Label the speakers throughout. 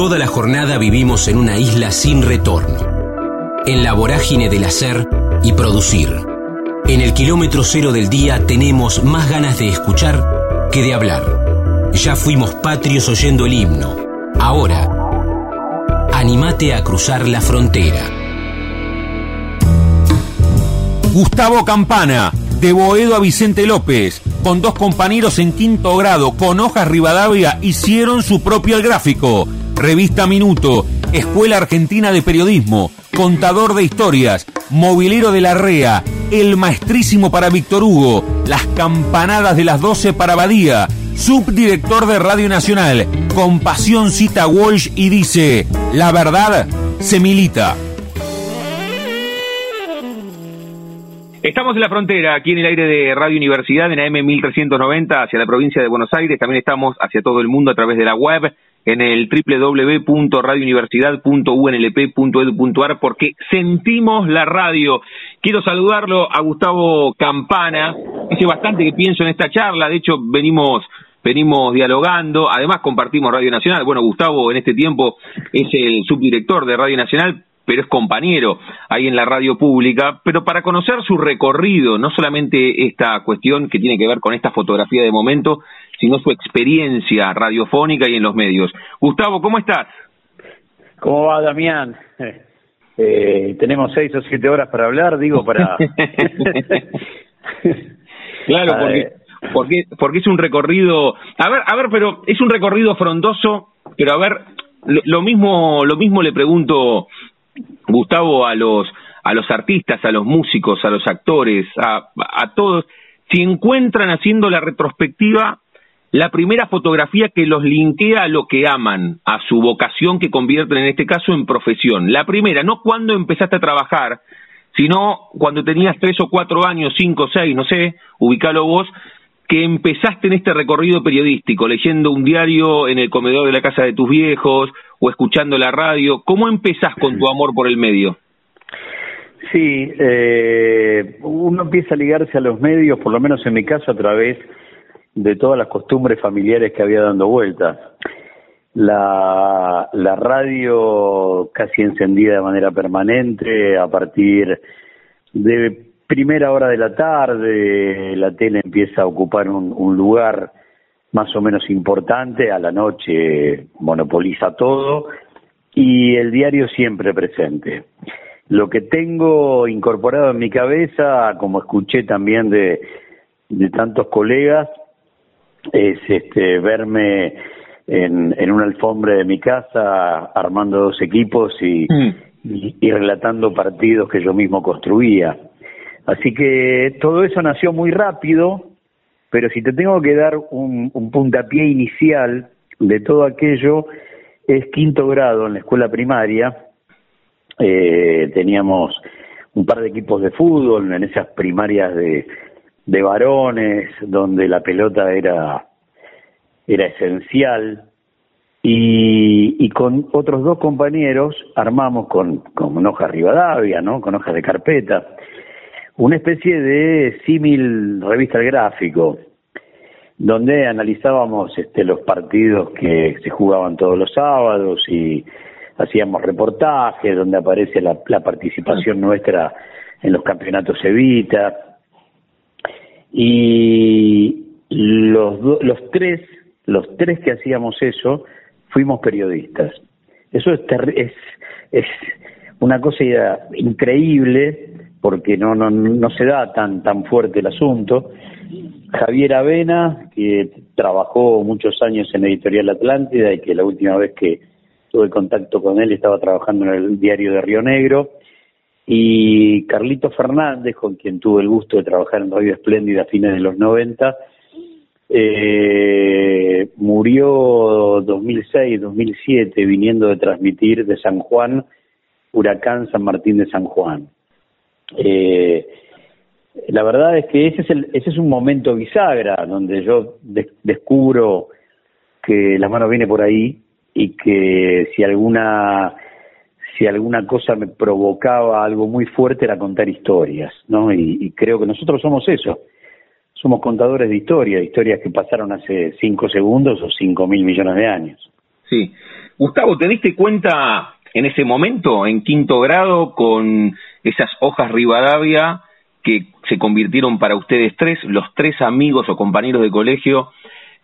Speaker 1: Toda la jornada vivimos en una isla sin retorno, en la vorágine del hacer y producir. En el kilómetro cero del día tenemos más ganas de escuchar que de hablar. Ya fuimos patrios oyendo el himno. Ahora, animate a cruzar la frontera.
Speaker 2: Gustavo Campana, de Boedo a Vicente López, con dos compañeros en quinto grado, con hojas Rivadavia, hicieron su propio gráfico. Revista Minuto, Escuela Argentina de Periodismo, Contador de Historias, Movilero de la REA, El Maestrísimo para Víctor Hugo, Las Campanadas de las 12 para Badía, subdirector de Radio Nacional, con pasión cita Walsh y dice, la verdad se milita.
Speaker 3: Estamos en la frontera, aquí en el aire de Radio Universidad, en AM 1390, hacia la provincia de Buenos Aires. También estamos hacia todo el mundo a través de la web, en el www.radiouniversidad.unlp.edu.ar, porque sentimos la radio. Quiero saludarlo a Gustavo Campana. Hace bastante que pienso en esta charla, de hecho venimos venimos dialogando, además compartimos Radio Nacional. Bueno, Gustavo en este tiempo es el subdirector de Radio Nacional, pero es compañero ahí en la radio pública, pero para conocer su recorrido, no solamente esta cuestión que tiene que ver con esta fotografía de momento, sino su experiencia radiofónica y en los medios. Gustavo, ¿cómo estás?
Speaker 4: ¿Cómo va, Damián? Eh, tenemos seis o siete horas para hablar, digo, para...
Speaker 3: claro, porque, porque, porque es un recorrido... A ver, a ver, pero es un recorrido frondoso, pero a ver, lo mismo, lo mismo le pregunto Gustavo, a los, a los artistas, a los músicos, a los actores, a, a todos, si encuentran haciendo la retrospectiva la primera fotografía que los linkea a lo que aman, a su vocación que convierten en este caso en profesión. La primera, no cuando empezaste a trabajar, sino cuando tenías tres o cuatro años, cinco, seis, no sé, ubicalo vos, que empezaste en este recorrido periodístico, leyendo un diario en el comedor de la casa de tus viejos o escuchando la radio. ¿Cómo empezás con tu amor por el medio?
Speaker 4: Sí, eh, uno empieza a ligarse a los medios, por lo menos en mi caso, a través de todas las costumbres familiares que había dando vueltas. La, la radio casi encendida de manera permanente a partir de primera hora de la tarde, la tele empieza a ocupar un, un lugar más o menos importante, a la noche monopoliza todo y el diario siempre presente. Lo que tengo incorporado en mi cabeza, como escuché también de, de tantos colegas, es este verme en, en una alfombra de mi casa armando dos equipos y, mm. y, relatando partidos que yo mismo construía. Así que todo eso nació muy rápido, pero si te tengo que dar un, puntapié inicial de todo aquello, es quinto grado en la escuela primaria. Eh, teníamos un par de equipos de fútbol en esas primarias de, de varones, donde la pelota era, era esencial. Y, y con otros dos compañeros armamos con, con hojas Rivadavia, ¿no? Con hojas de carpeta una especie de símil revista al gráfico, donde analizábamos este, los partidos que se jugaban todos los sábados y hacíamos reportajes donde aparece la, participación nuestra en los campeonatos Evita. Y los, los tres, los tres que hacíamos eso, fuimos periodistas. Eso es, es, es una cosa increíble porque no, no, no se da tan, tan fuerte el asunto. Javier Avena, que trabajó muchos años en Editorial Atlántida y que la última vez que tuve contacto con él estaba trabajando en el diario de Río Negro, y Carlito Fernández, con quien tuve el gusto de trabajar en Radio Espléndida a fines de los 90, eh, murió 2006-2007 viniendo de transmitir de San Juan, Huracán San Martín de San Juan. Eh, la verdad es que ese es, el, ese es un momento bisagra donde yo descubro que la mano viene por ahí y que si alguna si alguna cosa me provocaba algo muy fuerte era contar historias, ¿no? Y, creo que nosotros somos eso, somos contadores de historias, historias que pasaron hace cinco segundos o cinco mil millones de años.
Speaker 3: Sí, Gustavo, ¿te diste cuenta en ese momento, en quinto grado, con esas hojas Rivadavia que se convirtieron para ustedes tres, los tres amigos o compañeros de colegio,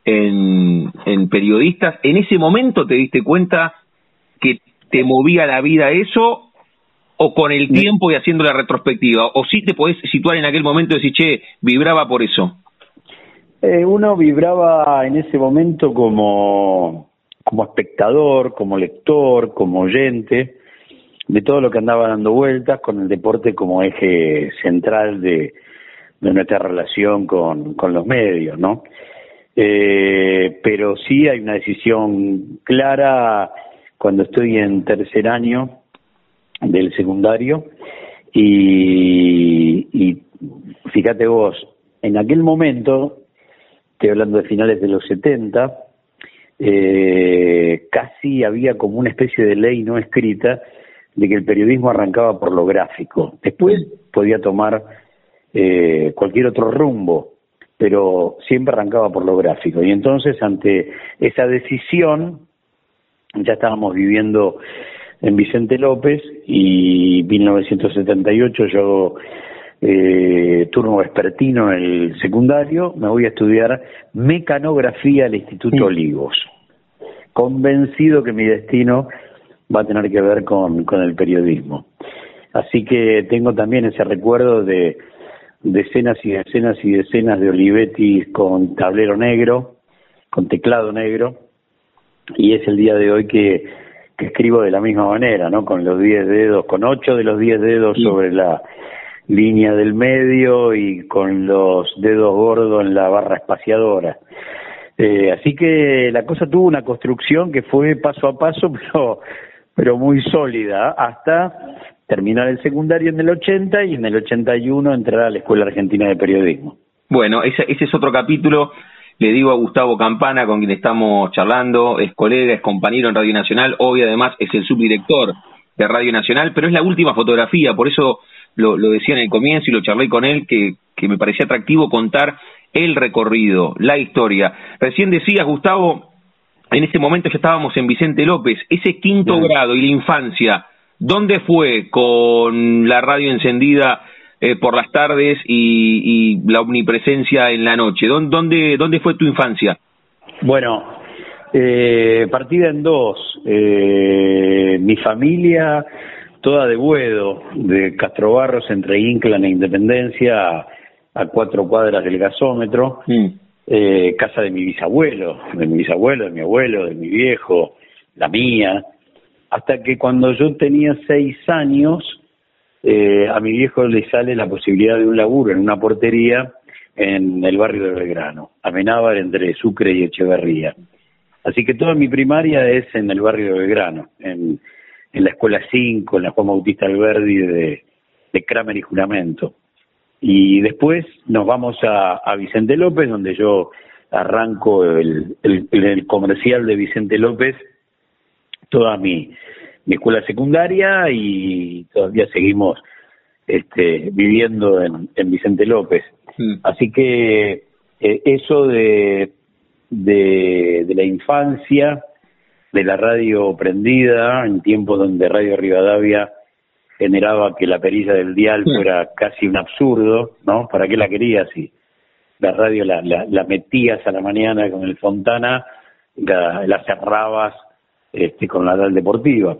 Speaker 3: en, en periodistas? ¿En ese momento te diste cuenta que te movía la vida eso o con el tiempo y haciendo la retrospectiva? ¿O sí te podés situar en aquel momento y decir, che, vibraba por eso?
Speaker 4: Eh, uno vibraba en ese momento como, como espectador, como lector, como oyente de todo lo que andaba dando vueltas con el deporte como eje central de, de nuestra relación con, con los medios, ¿no? Eh, pero sí hay una decisión clara cuando estoy en tercer año del secundario y, y fíjate vos, en aquel momento, estoy hablando de finales de los 70, eh, casi había como una especie de ley no escrita de que el periodismo arrancaba por lo gráfico. Después podía tomar eh, cualquier otro rumbo, pero siempre arrancaba por lo gráfico. Y entonces, ante esa decisión, ya estábamos viviendo en Vicente López y 1978 yo eh, turno vespertino en el secundario, me voy a estudiar mecanografía al Instituto Olivos, convencido que mi destino va a tener que ver con, con el periodismo. Así que tengo también ese recuerdo de decenas y decenas y decenas de Olivetti con tablero negro, con teclado negro, y es el día de hoy que, que escribo de la misma manera, ¿no? Con los 10 dedos, con 8 de los 10 dedos sobre la línea del medio y con los dedos gordos en la barra espaciadora. Eh, así que la cosa tuvo una construcción que fue paso a paso, pero, pero muy sólida, hasta terminar el secundario en el 80 y en el 81 entrar a la Escuela Argentina de Periodismo.
Speaker 3: Bueno, ese, ese es otro capítulo le digo a Gustavo Campana, con quien estamos charlando, es colega, es compañero en Radio Nacional, hoy además es el subdirector de Radio Nacional, pero es la última fotografía, por eso lo, decía en el comienzo y lo charlé con él, que, que me parecía atractivo contar el recorrido, la historia. Recién decías, Gustavo, en ese momento ya estábamos en Vicente López, ese quinto grado y la infancia, ¿dónde fue con la radio encendida eh, por las tardes y, la omnipresencia en la noche. ¿Dónde, dónde fue tu infancia?
Speaker 4: Bueno, eh, partida en dos. Eh, mi familia, toda de Buedo, de Castro Barros, entre Inclan e Independencia, a, cuatro cuadras del gasómetro. Mm. Eh, casa de mi bisabuelo, de mi bisabuelo, de mi abuelo, de mi viejo, la mía. Hasta que cuando yo tenía seis años, eh, a mi viejo le sale la posibilidad de un laburo en una portería en el barrio de Belgrano, Amenábar entre Sucre y Echeverría. Así que toda mi primaria es en el barrio de Belgrano, en, la escuela 5, en la Juan Bautista Alberdi de, de Kramer y Juramento. Y después nos vamos a, Vicente López, donde yo arranco el, el comercial de Vicente López toda mi, mi escuela secundaria y todavía seguimos este, viviendo en, en Vicente López. Mm. Así que eh, eso de, de, de, la infancia, de la radio prendida, en tiempos donde Radio Rivadavia generaba que la perilla del dial mm. fuera casi un absurdo, ¿no? ¿Para qué la querías si la radio la, la, metías a la mañana con el Fontana, la, la cerrabas este, con la DAL deportiva?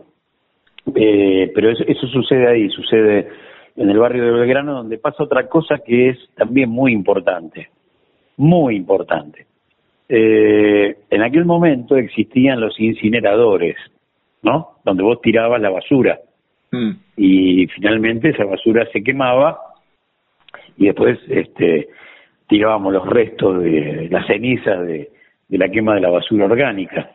Speaker 4: Eh, pero eso, eso sucede ahí, sucede en el barrio de Belgrano, donde pasa otra cosa que es también muy importante, muy importante. Eh, en aquel momento existían los incineradores, ¿no? Donde vos tirabas la basura mm. y finalmente esa basura se quemaba y después este, tirábamos los restos de las cenizas de, de la quema de la basura orgánica.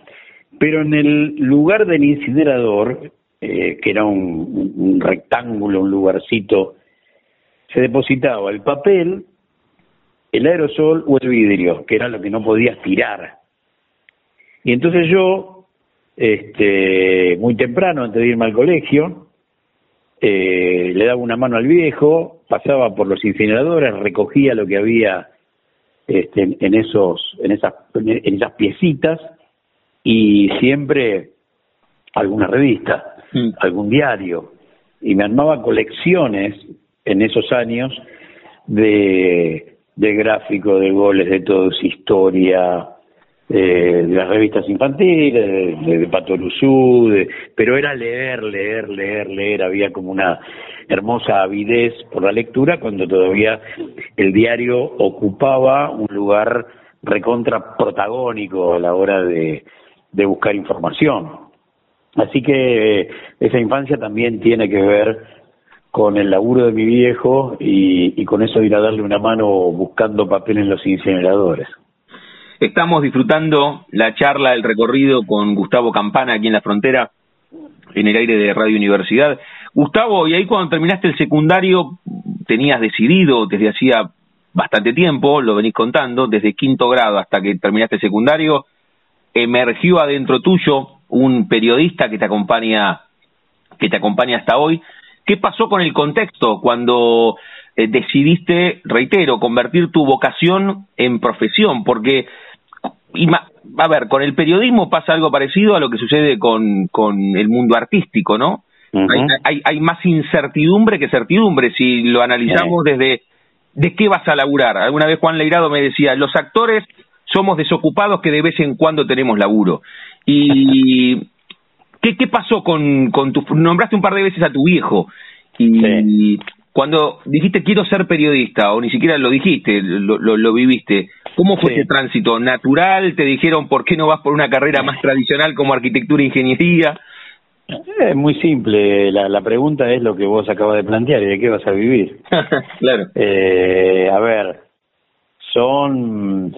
Speaker 4: Pero en el lugar del incinerador eh, que era un, rectángulo, un lugarcito, se depositaba el papel, el aerosol o el vidrio, que era lo que no podías tirar. Y entonces yo, este, muy temprano, antes de irme al colegio, eh, le daba una mano al viejo, pasaba por los incineradores, recogía lo que había este, en esos, en esas, en esas piecitas y siempre alguna revista, mm. algún diario, y me armaba colecciones en esos años de, de gráficos, de goles, de todo, historia, de las revistas infantiles, de, de, Patoruzú, pero era leer, leer, leer, leer, había como una hermosa avidez por la lectura cuando todavía el diario ocupaba un lugar recontra protagónico a la hora de, de buscar información. Así que esa infancia también tiene que ver con el laburo de mi viejo y, y con eso ir a darle una mano buscando papel en los incineradores.
Speaker 3: Estamos disfrutando la charla, el recorrido con Gustavo Campana aquí en la frontera, en el aire de Radio Universidad. Gustavo, y ahí cuando terminaste el secundario, tenías decidido desde hacía bastante tiempo, lo venís contando, desde quinto grado hasta que terminaste el secundario, emergió adentro tuyo un periodista que te acompaña, que te acompaña hasta hoy. ¿Qué pasó con el contexto cuando eh, decidiste, reitero, convertir tu vocación en profesión? Porque a ver, con el periodismo pasa algo parecido a lo que sucede con, con el mundo artístico, ¿no? hay, hay, más incertidumbre que certidumbre si lo analizamos desde de qué vas a laburar. Alguna vez Juan Leirado me decía, los actores somos desocupados que de vez en cuando tenemos laburo. Y ¿qué, qué pasó con, con tu... Nombraste un par de veces a tu viejo y cuando dijiste quiero ser periodista, o ni siquiera lo dijiste, lo, lo, viviste, ¿cómo fue ese tránsito? ¿Natural? ¿Te dijeron por qué no vas por una carrera más tradicional como arquitectura e ingeniería?
Speaker 4: Es muy simple, la, la pregunta es lo que vos acabas de plantear, ¿y de qué vas a vivir?
Speaker 3: claro.
Speaker 4: Eh, a ver, son,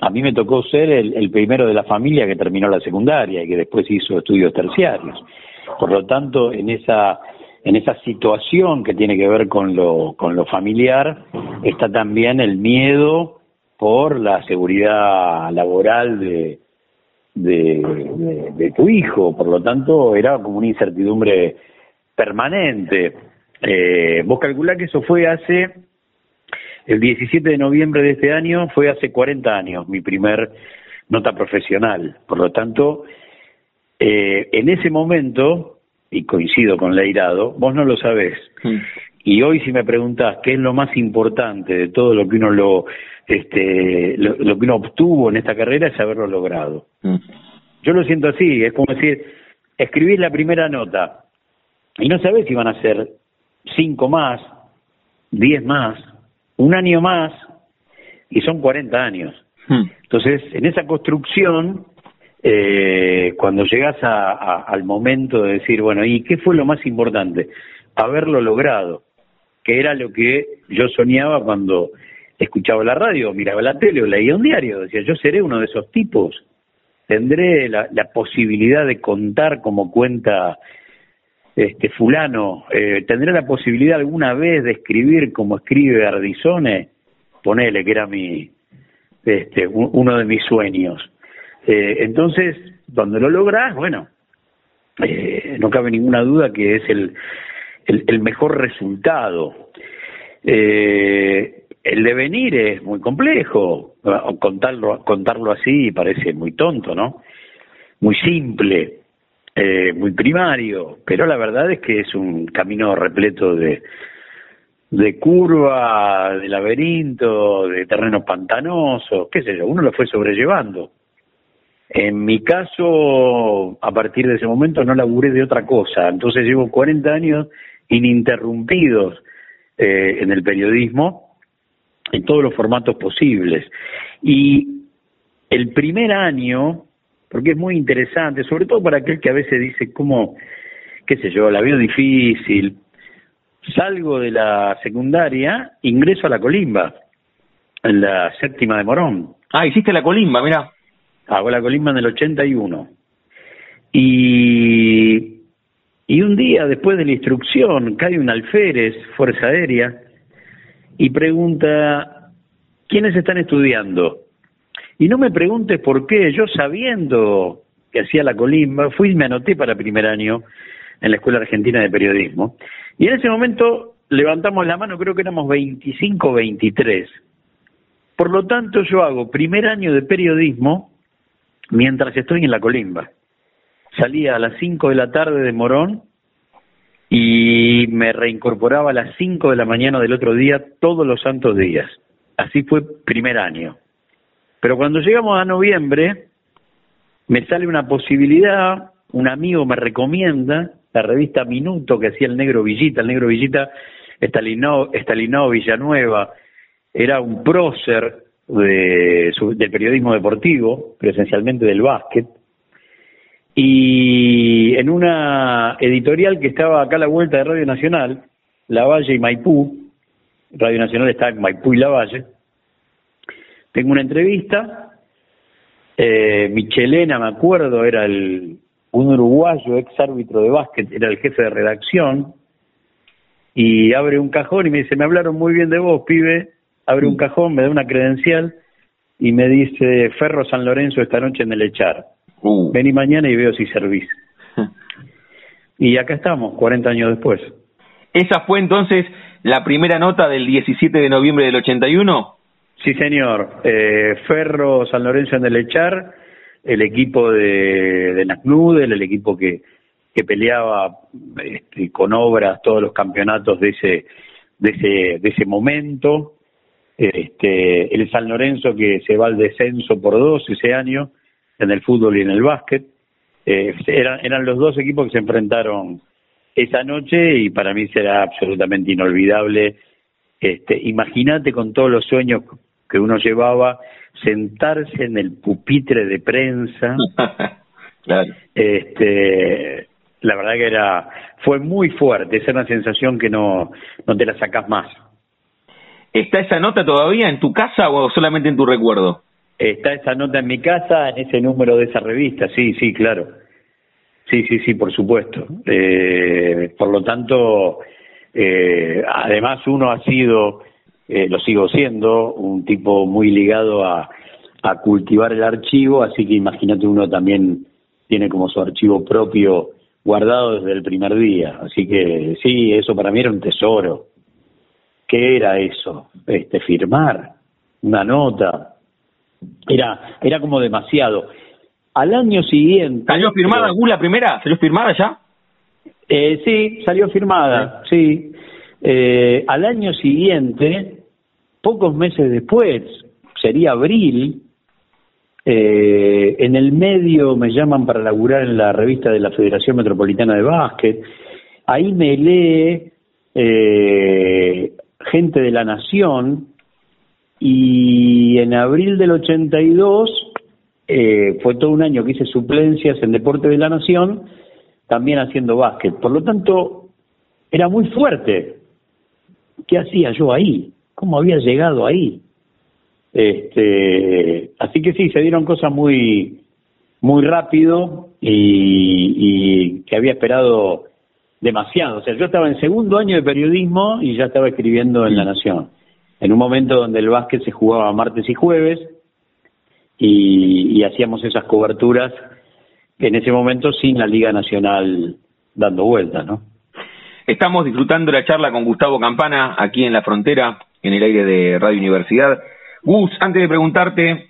Speaker 4: a mí me tocó ser el, el primero de la familia que terminó la secundaria y que después hizo estudios terciarios. Por lo tanto, en esa en esa situación que tiene que ver con lo, con lo familiar, está también el miedo por la seguridad laboral de, de, tu hijo. Por lo tanto, era como una incertidumbre permanente. Eh, vos calculás que eso fue hace, el 17 de noviembre de este año, fue hace 40 años, mi primer nota profesional. Por lo tanto, eh, en ese momento y coincido con Leirado, vos no lo sabés. Mm. Y hoy si me preguntás qué es lo más importante de todo lo que uno lo, este, lo, que uno obtuvo en esta carrera es haberlo logrado. Mm. Yo lo siento así, es como decir, escribís la primera nota y no sabés si van a ser cinco más, diez más, un año más, y son 40 años. Mm. Entonces, en esa construcción eh, cuando llegas a, al momento de decir, bueno, ¿y qué fue lo más importante? Haberlo logrado, que era lo que yo soñaba cuando escuchaba la radio, miraba la tele o leía un diario, decía, yo seré uno de esos tipos, tendré la, la posibilidad de contar como cuenta este fulano, eh, tendré la posibilidad alguna vez de escribir como escribe Ardizone, ponele que era mi este uno de mis sueños eh, entonces, cuando lo logras, bueno, eh, no cabe ninguna duda que es el, el, mejor resultado. Eh, el devenir es muy complejo, contarlo, contarlo así parece muy tonto, ¿no? Muy simple, eh, muy primario, pero la verdad es que es un camino repleto de, de curva, de laberinto, de terreno pantanoso, qué sé yo, uno lo fue sobrellevando. En mi caso, a partir de ese momento no laburé de otra cosa, entonces llevo 40 años ininterrumpidos eh, en el periodismo, en todos los formatos posibles. Y el primer año, porque es muy interesante, sobre todo para aquel que a veces dice, ¿cómo, qué sé yo, la veo difícil? Salgo de la secundaria, ingreso a la colimba, en la séptima de Morón.
Speaker 3: Ah, hiciste la colimba, mira.
Speaker 4: Hago la colimba en el 81. Y, y un día, después de la instrucción, cae un alférez, Fuerza Aérea, y pregunta, ¿quiénes están estudiando? Y no me preguntes por qué, yo sabiendo que hacía la colimba, fui y me anoté para primer año en la Escuela Argentina de Periodismo. Y en ese momento levantamos la mano, creo que éramos 25 o 23. Por lo tanto, yo hago primer año de periodismo mientras estoy en la colimba. salía a las 5 de la tarde de Morón y me reincorporaba a las 5 de la mañana del otro día todos los santos días. Así fue primer año. Pero cuando llegamos a noviembre, me sale una posibilidad, un amigo me recomienda la revista Minuto que hacía el Negro Villita, el Negro Villita Estalinó, Villanueva, era un prócer de, del periodismo deportivo, pero esencialmente del básquet, y en una editorial que estaba acá a la vuelta de Radio Nacional, La Valle y Maipú, Radio Nacional está en Maipú y La Valle, tengo una entrevista, eh, Michelena, me acuerdo, era el, un uruguayo, ex árbitro de básquet, era el jefe de redacción, y abre un cajón y me dice, me hablaron muy bien de vos, pibe, abre un cajón, me da una credencial y me dice, Ferro San Lorenzo esta noche en el Echar. Uh. Vení mañana y veo si servís. y acá estamos, 40 años después.
Speaker 3: ¿Esa fue entonces la primera nota del 17 de noviembre del 81?
Speaker 4: Sí, señor. Eh, Ferro San Lorenzo en el Echar, el equipo de, de Nacnudel, el equipo que, que peleaba este, con obras todos los campeonatos de ese, de ese, de ese momento. Este, el San Lorenzo que se va al descenso por dos ese año en el fútbol y en el básquet. Eh, eran, eran los dos equipos que se enfrentaron esa noche y para mí será absolutamente inolvidable. Este, Imagínate con todos los sueños que uno llevaba, sentarse en el pupitre de prensa. Este, la verdad que era, fue muy fuerte, esa es una sensación que no, no te la sacas más.
Speaker 3: ¿Está esa nota todavía en tu casa o solamente en tu recuerdo?
Speaker 4: Está esa nota en mi casa, en ese número de esa revista, sí, sí, claro. Sí, sí, sí, por supuesto. Eh, por lo tanto, eh, además uno ha sido, eh, lo sigo siendo, un tipo muy ligado a, a cultivar el archivo, así que imagínate uno también tiene como su archivo propio guardado desde el primer día. Así que sí, eso para mí era un tesoro. ¿Qué era eso? Este, firmar una nota, era, era como demasiado. Al año siguiente...
Speaker 3: ¿Salió firmada la primera? ¿Salió firmada ya?
Speaker 4: Eh, sí, salió firmada, sí. Eh, al año siguiente, pocos meses después, sería abril, eh, en el medio me llaman para laburar en la revista de la Federación Metropolitana de Básquet. Ahí me lee eh, gente de la Nación y en abril del 82 eh, fue todo un año que hice suplencias en Deporte de la Nación, también haciendo básquet. Por lo tanto, era muy fuerte. ¿Qué hacía yo ahí? ¿Cómo había llegado ahí? Este, así que sí, se dieron cosas muy, muy rápido y, que había esperado demasiado. O sea, yo estaba en segundo año de periodismo y ya estaba escribiendo en La Nación en un momento donde el básquet se jugaba martes y jueves y, hacíamos esas coberturas en ese momento sin la Liga Nacional dando vueltas, ¿no?
Speaker 3: Estamos disfrutando la charla con Gustavo Campana aquí en la frontera, en el aire de Radio Universidad. Gus, antes de preguntarte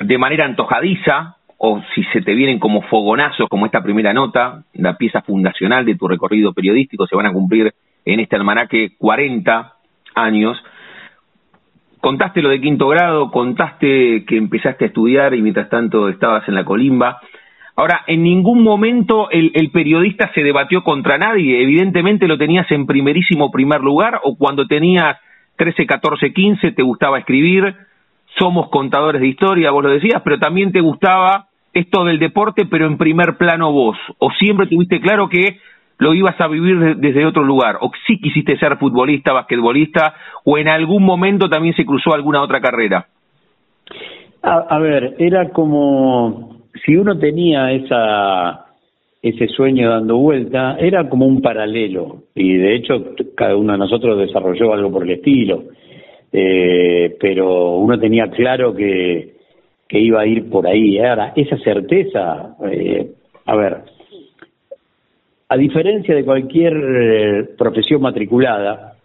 Speaker 3: de manera antojadiza, o si se te vienen como fogonazos, como esta primera nota, la pieza fundacional de tu recorrido periodístico, se van a cumplir en este almanaque 40 años. Contaste lo de quinto grado, contaste que empezaste a estudiar y mientras tanto estabas en la colimba. Ahora, en ningún momento el, periodista se debatió contra nadie. Evidentemente lo tenías en primerísimo primer lugar o cuando tenías 13, 14, 15 te gustaba escribir. Somos contadores de historia, vos lo decías, pero también te gustaba esto del deporte, pero en primer plano vos. O siempre tuviste claro que lo ibas a vivir desde otro lugar, o si quisiste ser futbolista, basquetbolista, o en algún momento también se cruzó alguna otra carrera.
Speaker 4: A, ver, era como si uno tenía esa ese sueño dando vuelta, era como un paralelo, y de hecho cada uno de nosotros desarrolló algo por el estilo, eh, pero uno tenía claro que, que iba a ir por ahí. Ahora, esa certeza, eh, a ver, a diferencia de cualquier eh, profesión matriculada,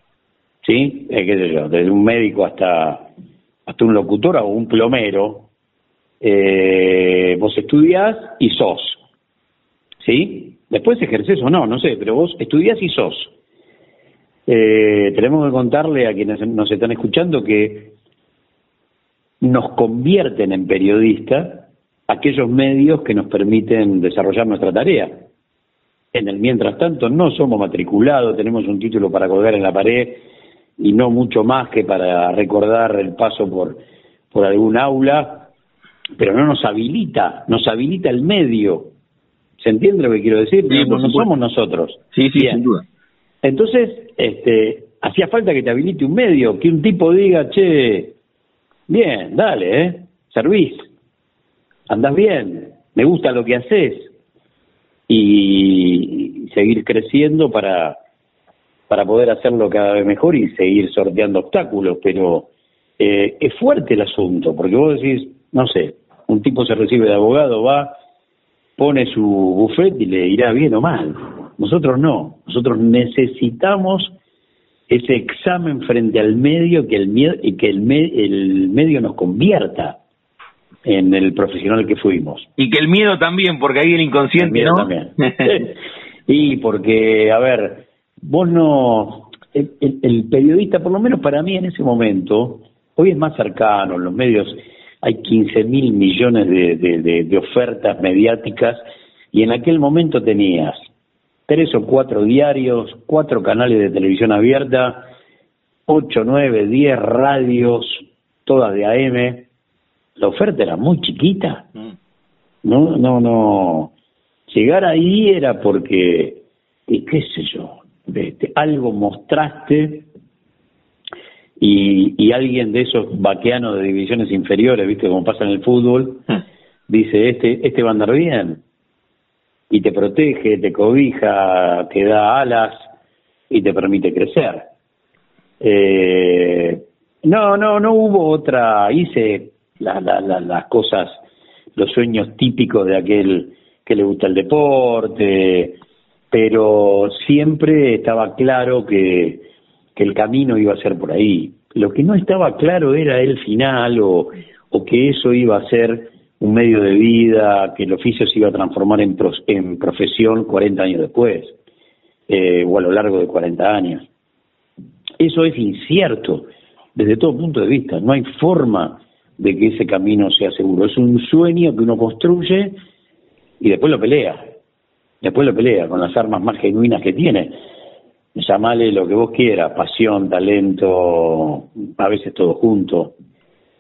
Speaker 4: ¿sí? Eh, desde un médico hasta, hasta un locutor o un plomero, eh, vos estudias y sos. ¿Sí? Después ejerces o no, no sé, pero vos estudias y sos. Eh, tenemos que contarle a quienes nos están escuchando que nos convierten en periodistas aquellos medios que nos permiten desarrollar nuestra tarea. En el mientras tanto no somos matriculados, tenemos un título para colgar en la pared y no mucho más que para recordar el paso por, por algún aula, pero no nos habilita, nos habilita el medio. ¿Se entiende lo que quiero decir? no, somos nosotros.
Speaker 3: Sí, sí, sin duda.
Speaker 4: Entonces, este, hacía falta que te habilite un medio, que un tipo diga, che, bien, dale, ¿eh? Servís, andás bien, me gusta lo que haces. Y seguir creciendo para, para poder hacerlo cada vez mejor y seguir sorteando obstáculos, pero eh, es fuerte el asunto, porque vos decís, no sé, un tipo se recibe de abogado, va, pone su buffet y le irá bien o mal. Nosotros no, nosotros necesitamos ese examen frente al medio que el, y que el, el medio nos convierta en el profesional que fuimos.
Speaker 3: Y que el miedo también, porque ahí el inconsciente, ¿no? También.
Speaker 4: y porque, a ver, vos no, el, periodista, por lo menos para mí en ese momento, hoy es más cercano, en los medios hay 15 mil millones de, de ofertas mediáticas y en aquel momento tenías tres o cuatro diarios, cuatro canales de televisión abierta, ocho, nueve, diez radios, todas de AM. La oferta era muy chiquita. Mm. No, no, no. Llegar ahí era porque, y qué sé yo, algo mostraste y, y alguien de esos vaqueanos de divisiones inferiores, viste, como pasa en el fútbol, mm. dice, este, este va a andar bien y te protege, te cobija, te da alas y te permite crecer. Eh, no, no, no hubo otra, hice las cosas, los sueños típicos de aquel que le gusta el deporte, pero siempre estaba claro que, el camino iba a ser por ahí. Lo que no estaba claro era el final o, o que eso iba a ser un medio de vida, que el oficio se iba a transformar en, en profesión 40 años después, eh, o a lo largo de 40 años. Eso es incierto desde todo punto de vista, no hay forma de que ese camino sea seguro. Es un sueño que uno construye y después lo pelea, después lo pelea con las armas más genuinas que tiene. Llamale lo que vos quieras, pasión, talento, a veces todo junto.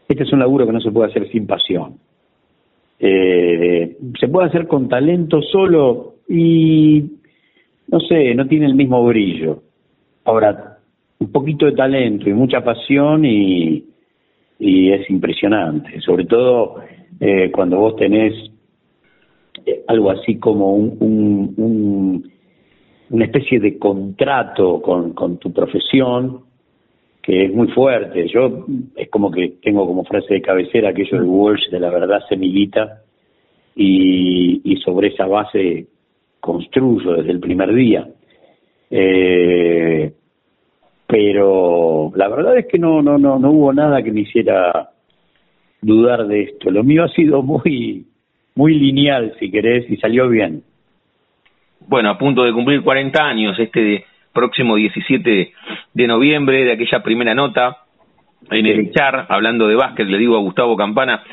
Speaker 4: Este es un laburo que no se puede hacer sin pasión. Eh, se puede hacer con talento solo y no sé, no tiene el mismo brillo. Ahora, un poquito de talento y mucha pasión y, y es impresionante, sobre todo eh, cuando vos tenés eh, algo así como un, un, una especie de contrato con, tu profesión que es muy fuerte. Yo es como que tengo como frase de cabecera aquello de Walsh de la verdad semillita y, y sobre esa base construyo desde el primer día. Eh, pero la verdad es que no, no, no, no hubo nada que me hiciera dudar de esto. Lo mío ha sido muy, muy lineal, si querés, y salió bien.
Speaker 3: Bueno, a punto de cumplir 40 años, este de próximo 17 de noviembre, de aquella primera nota en el char, hablando de básquet, le digo a Gustavo Campana,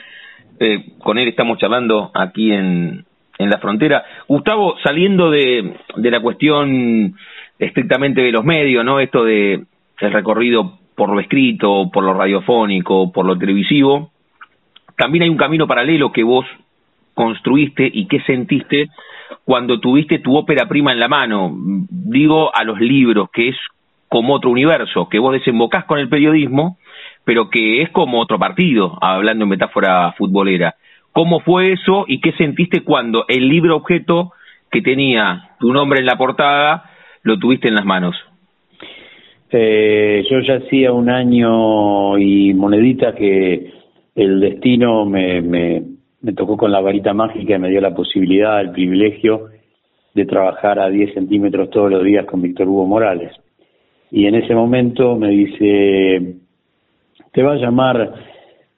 Speaker 3: eh, con él estamos charlando aquí en, en la frontera. Gustavo, saliendo de, de la cuestión estrictamente de los medios, ¿no? Esto de el recorrido por lo escrito, por lo radiofónico, por lo televisivo, también hay un camino paralelo que vos construiste y que sentiste cuando tuviste tu ópera prima en la mano, digo a los libros, que es como otro universo, que vos desembocás con el periodismo, pero que es como otro partido, hablando en metáfora futbolera. ¿Cómo fue eso y qué sentiste cuando el libro objeto que tenía tu nombre en la portada lo tuviste en las manos?
Speaker 4: Eh, yo ya hacía un año y monedita que el destino me, me, me tocó con la varita mágica y me dio la posibilidad, el privilegio de trabajar a 10 centímetros todos los días con Víctor Hugo Morales. Y en ese momento me dice, te va a llamar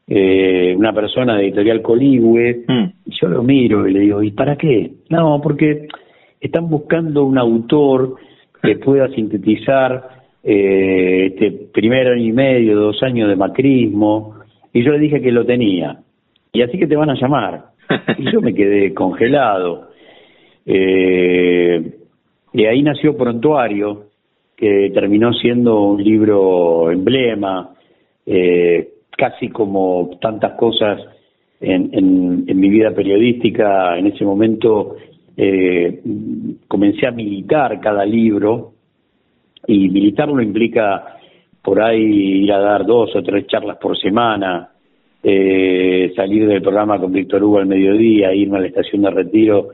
Speaker 4: eh, una persona de editorial Coligüe, mm. y yo lo miro y le digo, ¿y para qué? No, porque están buscando un autor que pueda sintetizar eh, este primer año y medio, dos años de macrismo, y yo le dije que lo tenía, y así que te van a llamar. Y yo me quedé congelado. Eh, y ahí nació Prontuario, que terminó siendo un libro emblema, eh, casi como tantas cosas en, en, mi vida periodística. En ese momento eh, comencé a militar cada libro, y militarlo implica por ahí ir a dar dos o tres charlas por semana, eh, salir del programa con Víctor Hugo al mediodía, irme a la estación de retiro,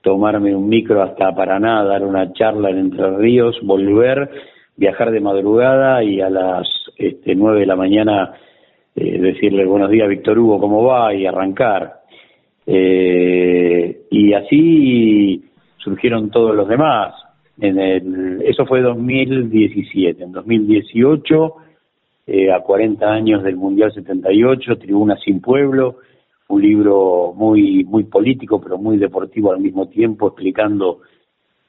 Speaker 4: tomarme un micro hasta Paraná, dar una charla en Entre Ríos, volver, viajar de madrugada y a las este, nueve de la mañana eh, decirle buenos días Víctor Hugo, ¿cómo va? y arrancar. Eh, y así surgieron todos los demás. En el, eso fue 2017. En 2018 eh, a 40 años del Mundial 78, Tribuna sin Pueblo, un libro muy, muy político pero muy deportivo al mismo tiempo, explicando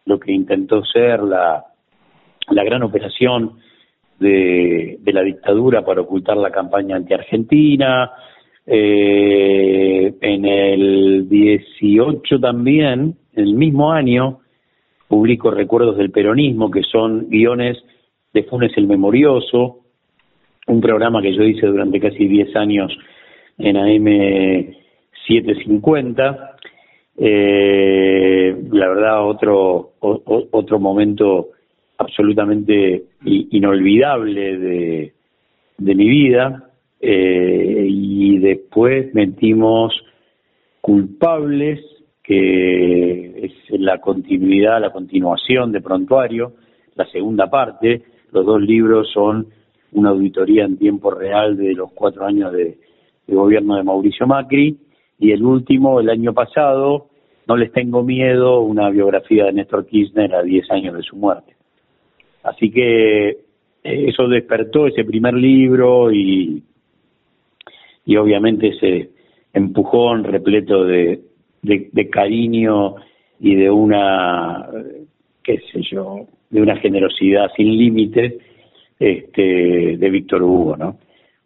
Speaker 4: lo que intentó ser la, la gran operación de, de la dictadura para ocultar la campaña anti-argentina. Eh, en el 18 también, en el mismo año, publico Recuerdos del Peronismo, que son guiones de Funes el Memorioso, un programa que yo hice durante casi 10 años en AM 750. Eh, la verdad, otro, otro momento absolutamente inolvidable de, de mi vida. Eh, y después metimos culpables, que es la continuidad, la continuación de Prontuario, la segunda parte. Los dos libros son una auditoría en tiempo real de los cuatro años de, gobierno de Mauricio Macri y el último, el año pasado, No les tengo miedo, una biografía de Néstor Kirchner a diez años de su muerte. Así que eh, eso despertó ese primer libro y, y obviamente ese empujón repleto de, de, cariño y de una, qué sé yo, de una generosidad sin límite este, de Víctor Hugo, ¿no?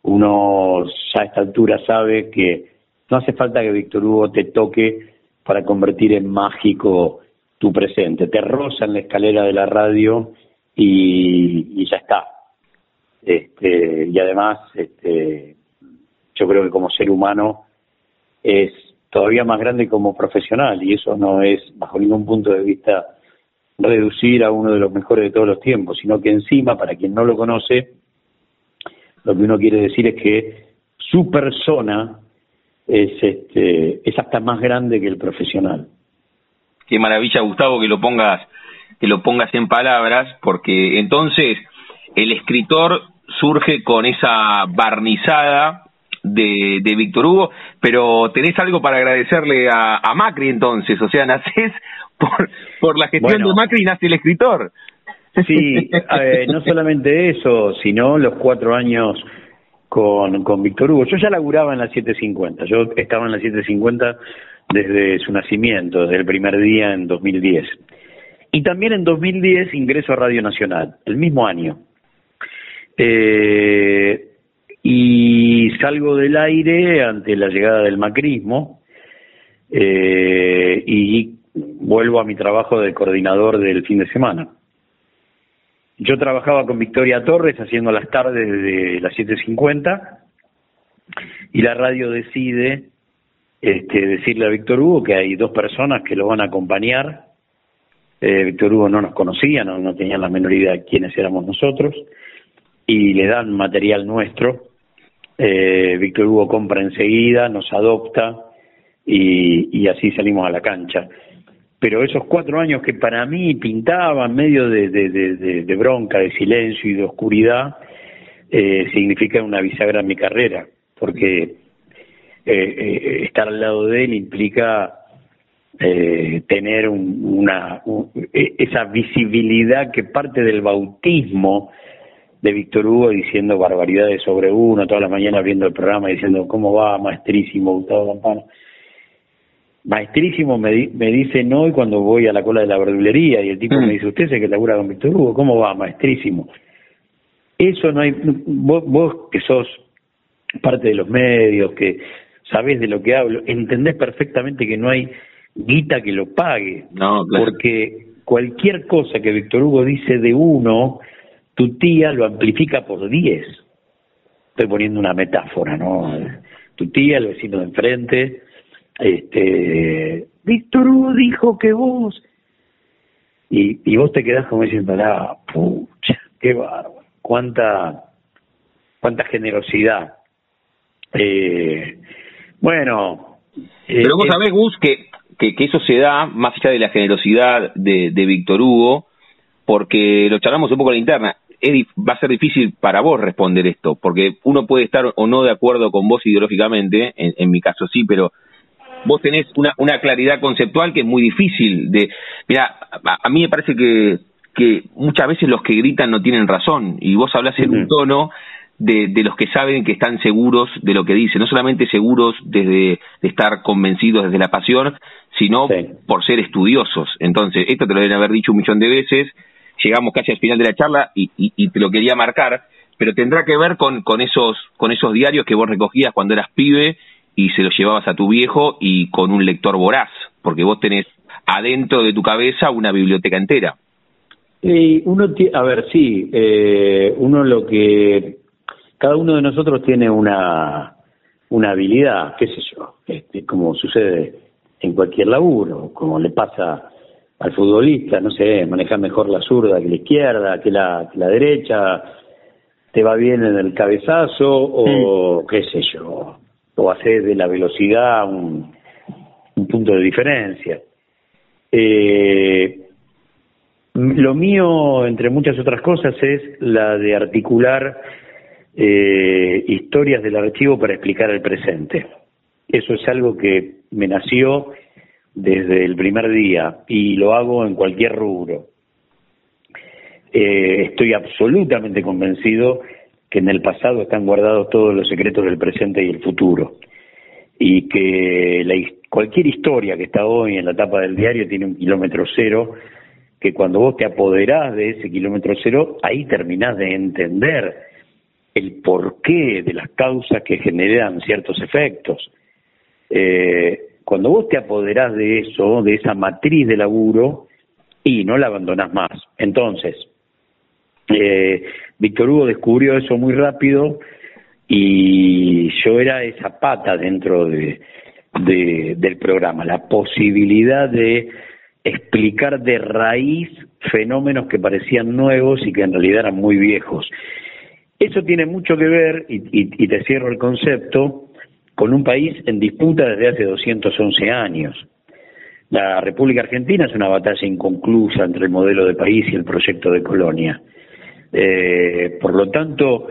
Speaker 4: Uno ya a esta altura sabe que no hace falta que Víctor Hugo te toque para convertir en mágico tu presente. Te roza en la escalera de la radio y, ya está. Este, y además, este, yo creo que como ser humano es todavía más grande como profesional y eso no es, bajo ningún punto de vista, reducir a uno de los mejores de todos los tiempos, sino que encima, para quien no lo conoce, lo que uno quiere decir es que su persona es, este, es hasta más grande que el profesional.
Speaker 3: Qué maravilla, Gustavo, que lo pongas, que lo pongas en palabras, porque entonces el escritor surge con esa barnizada de, de Víctor Hugo, pero tenés algo para agradecerle a, a Macri entonces, o sea, nacés por, por la gestión de Macri nace el escritor.
Speaker 4: Sí, no solamente eso, sino los cuatro años con, con Víctor Hugo. Yo ya laburaba en la 750, yo estaba en la 750 desde su nacimiento, desde el primer día en 2010. Y también en 2010 ingreso a Radio Nacional, el mismo año. Eh, y salgo del aire ante la llegada del macrismo eh, y vuelvo a mi trabajo de coordinador del fin de semana. Yo trabajaba con Victoria Torres haciendo las tardes de las 7.50 y la radio decide este, decirle a Víctor Hugo que hay dos personas que lo van a acompañar. Eh, Víctor Hugo no nos conocía, no, no tenían la menor idea de quiénes éramos nosotros y le dan material nuestro. Eh, Víctor Hugo compra enseguida, nos adopta y así salimos a la cancha pero esos cuatro años que para mí pintaban medio de, bronca, de silencio y de oscuridad, eh, significan una bisagra en mi carrera, porque eh, eh, estar al lado de él implica eh, tener una e, esa visibilidad que parte del bautismo de Víctor Hugo diciendo barbaridades sobre uno, toda la mañana viendo el programa diciendo cómo va, maestrísimo, Gustavo Campana. Maestrísimo me, me dice no y cuando voy a la cola de la verdulería y el tipo me mm. dice, usted es el que labura con Víctor Hugo, ¿cómo va, maestrísimo? Eso no hay, vos, vos que sos parte de los medios, que sabés de lo que hablo, entendés perfectamente que no hay guita que lo pague, no, porque cualquier cosa que Víctor Hugo dice de uno, tu tía lo amplifica por diez. Estoy poniendo una metáfora, ¿no? Tu tía, el vecino de enfrente, este, Víctor Hugo dijo que vos, y, y vos te quedás como diciendo, ah, pucha, qué bárbaro, cuánta, cuánta generosidad. Eh, bueno.
Speaker 3: Pero vos eh, sabés, Gus, que que, eso se da más allá de la generosidad de, de Víctor Hugo, porque lo charlamos un poco en la interna. va a ser difícil para vos responder esto, porque uno puede estar o no de acuerdo con vos ideológicamente, en, mi caso sí, pero vos tenés una, una claridad conceptual que es muy difícil de... Mira, a, mí me parece que, que muchas veces los que gritan no tienen razón, y vos hablas en un tono de, de, los que saben que están seguros de lo que dicen, no solamente seguros desde de estar convencidos desde la pasión, sino por ser estudiosos. Entonces, esto te lo deben haber dicho un millón de veces, llegamos casi al final de la charla y, y, te lo quería marcar, pero tendrá que ver con, con, esos, con esos diarios que vos recogías cuando eras pibe y se los llevabas a tu viejo y con un lector voraz, porque vos tenés adentro de tu cabeza una biblioteca entera.
Speaker 4: Y uno, a ver, sí, eh, uno lo que cada uno de nosotros tiene una, una habilidad, qué sé yo, este, como sucede en cualquier laburo, como le pasa al futbolista, no sé, maneja mejor la zurda que la izquierda, que la, que la derecha, te va bien en el cabezazo o qué sé yo, o haces de la velocidad un, un punto de diferencia. Eh, lo mío, entre muchas otras cosas, es la de articular eh, historias del archivo para explicar el presente. Eso es algo que me nació desde el primer día y lo hago en cualquier rubro. Eh, estoy absolutamente convencido que en el pasado están guardados todos los secretos del presente y el futuro y que la, cualquier historia que está hoy en la tapa del diario tiene un kilómetro cero que cuando vos te apoderás de ese kilómetro cero, ahí terminás de entender el porqué de las causas que generan ciertos efectos. Eh, cuando vos te apoderás de eso, de esa matriz de laburo, y no la abandonás más. Entonces, eh, Víctor Hugo descubrió eso muy rápido y yo era esa pata dentro de, del programa, la posibilidad de explicar de raíz fenómenos que parecían nuevos y que en realidad eran muy viejos. Eso tiene mucho que ver, y, te cierro el concepto, con un país en disputa desde hace 211 años. La República Argentina es una batalla inconclusa entre el modelo de país y el proyecto de colonia. Eh, por lo tanto,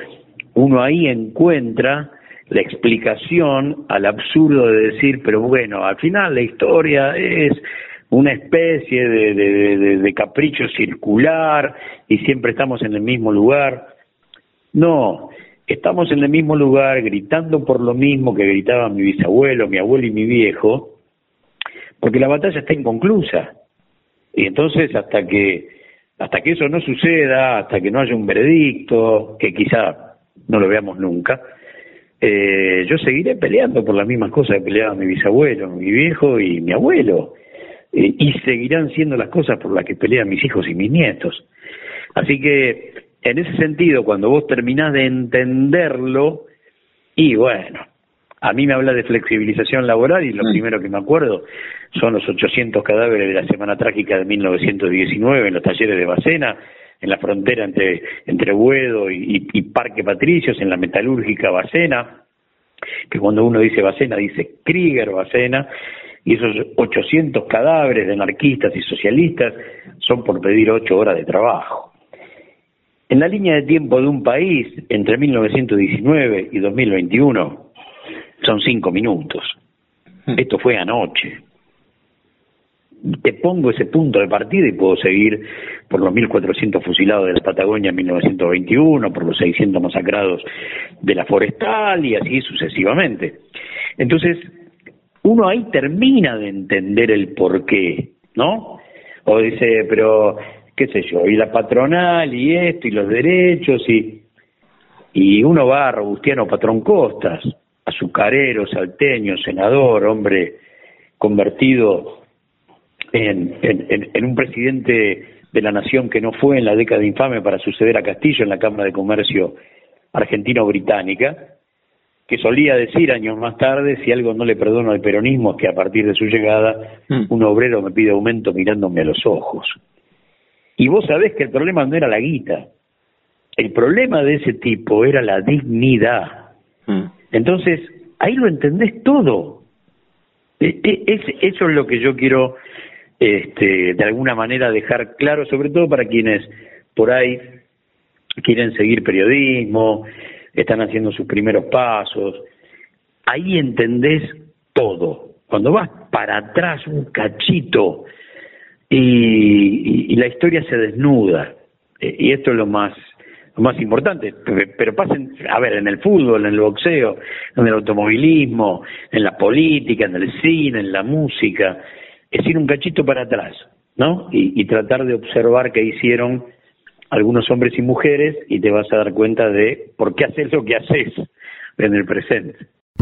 Speaker 4: uno ahí encuentra la explicación al absurdo de decir, pero bueno, al final la historia es una especie de capricho circular y siempre estamos en el mismo lugar. No, estamos en el mismo lugar gritando por lo mismo que gritaban mi bisabuelo, mi abuelo y mi viejo, porque la batalla está inconclusa. Y entonces hasta que hasta que eso no suceda, hasta que no haya un veredicto, que quizá no lo veamos nunca, eh, yo seguiré peleando por las mismas cosas que peleaban mi bisabuelo, mi viejo y mi abuelo. Eh, y seguirán siendo las cosas por las que pelean mis hijos y mis nietos. Así que en ese sentido, cuando vos terminás de entenderlo, y bueno, a mí me habla de flexibilización laboral y lo mm. primero que me acuerdo son los 800 cadáveres de la Semana Trágica de 1919 en los talleres de Bacena, en la frontera entre, entre Buedo y, y Parque Patricios, en la metalúrgica Bacena, que cuando uno dice Bacena dice Krieger Bacena, y esos 800 cadáveres de anarquistas y socialistas son por pedir ocho horas de trabajo. En la línea de tiempo de un país, entre 1919 y 2021, son cinco minutos. Hmm. Esto fue anoche. te pongo ese punto de partida y puedo seguir por los 1.400 fusilados de la Patagonia en 1921, por los 600 masacrados de la Forestal y así sucesivamente. Entonces, uno ahí termina de entender el porqué, ¿no? O dice, pero, qué sé yo, y la patronal y esto y los derechos y... Y uno va a Robustiano Patrón Costas, azucarero, salteño, senador, hombre convertido en, en, un presidente de la nación que no fue en la década infame para suceder a Castillo en la Cámara de Comercio argentino-británica, que solía decir años más tarde, si algo no le perdono al peronismo es que a partir de su llegada mm. un obrero me pide aumento mirándome a los ojos. Y vos sabés que el problema no era la guita, el problema de ese tipo era la dignidad. Mm. Entonces, ahí lo entendés todo. E, e, eso es lo que yo quiero este, de alguna manera dejar claro, sobre todo para quienes por ahí quieren seguir periodismo, están haciendo sus primeros pasos. Ahí entendés todo. Cuando vas para atrás un cachito y, la historia se desnuda. E, y esto es lo más lo más importante, pero pasen, a ver, en el fútbol, en el boxeo, en el automovilismo, en la política, en el cine, en la música, es ir un cachito para atrás, ¿no? Y, tratar de observar qué hicieron algunos hombres y mujeres y te vas a dar cuenta de por qué haces lo que haces en el presente.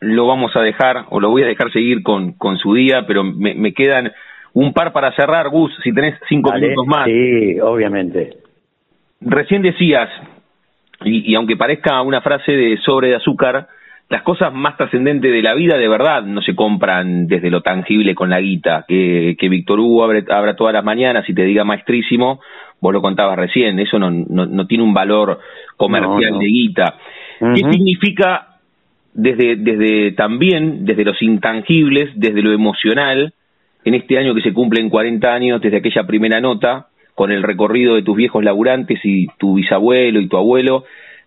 Speaker 3: Lo vamos a dejar, o lo voy a dejar seguir con, con su día, pero me, quedan un par para cerrar, Gus, si tenés cinco minutos más.
Speaker 4: Sí, obviamente.
Speaker 3: Recién decías, y, y aunque parezca una frase de sobre de azúcar, las cosas más trascendentes de la vida de verdad no se compran desde lo tangible con la guita. Que, que Víctor Hugo abra todas las mañanas y te diga maestrísimo, vos lo contabas recién, eso no, no, tiene un valor comercial de guita. ¿Qué significa desde, desde también, desde los intangibles, desde lo emocional, en este año que se cumplen 40 años desde aquella primera nota, con el recorrido de tus viejos laburantes y tu bisabuelo y tu abuelo,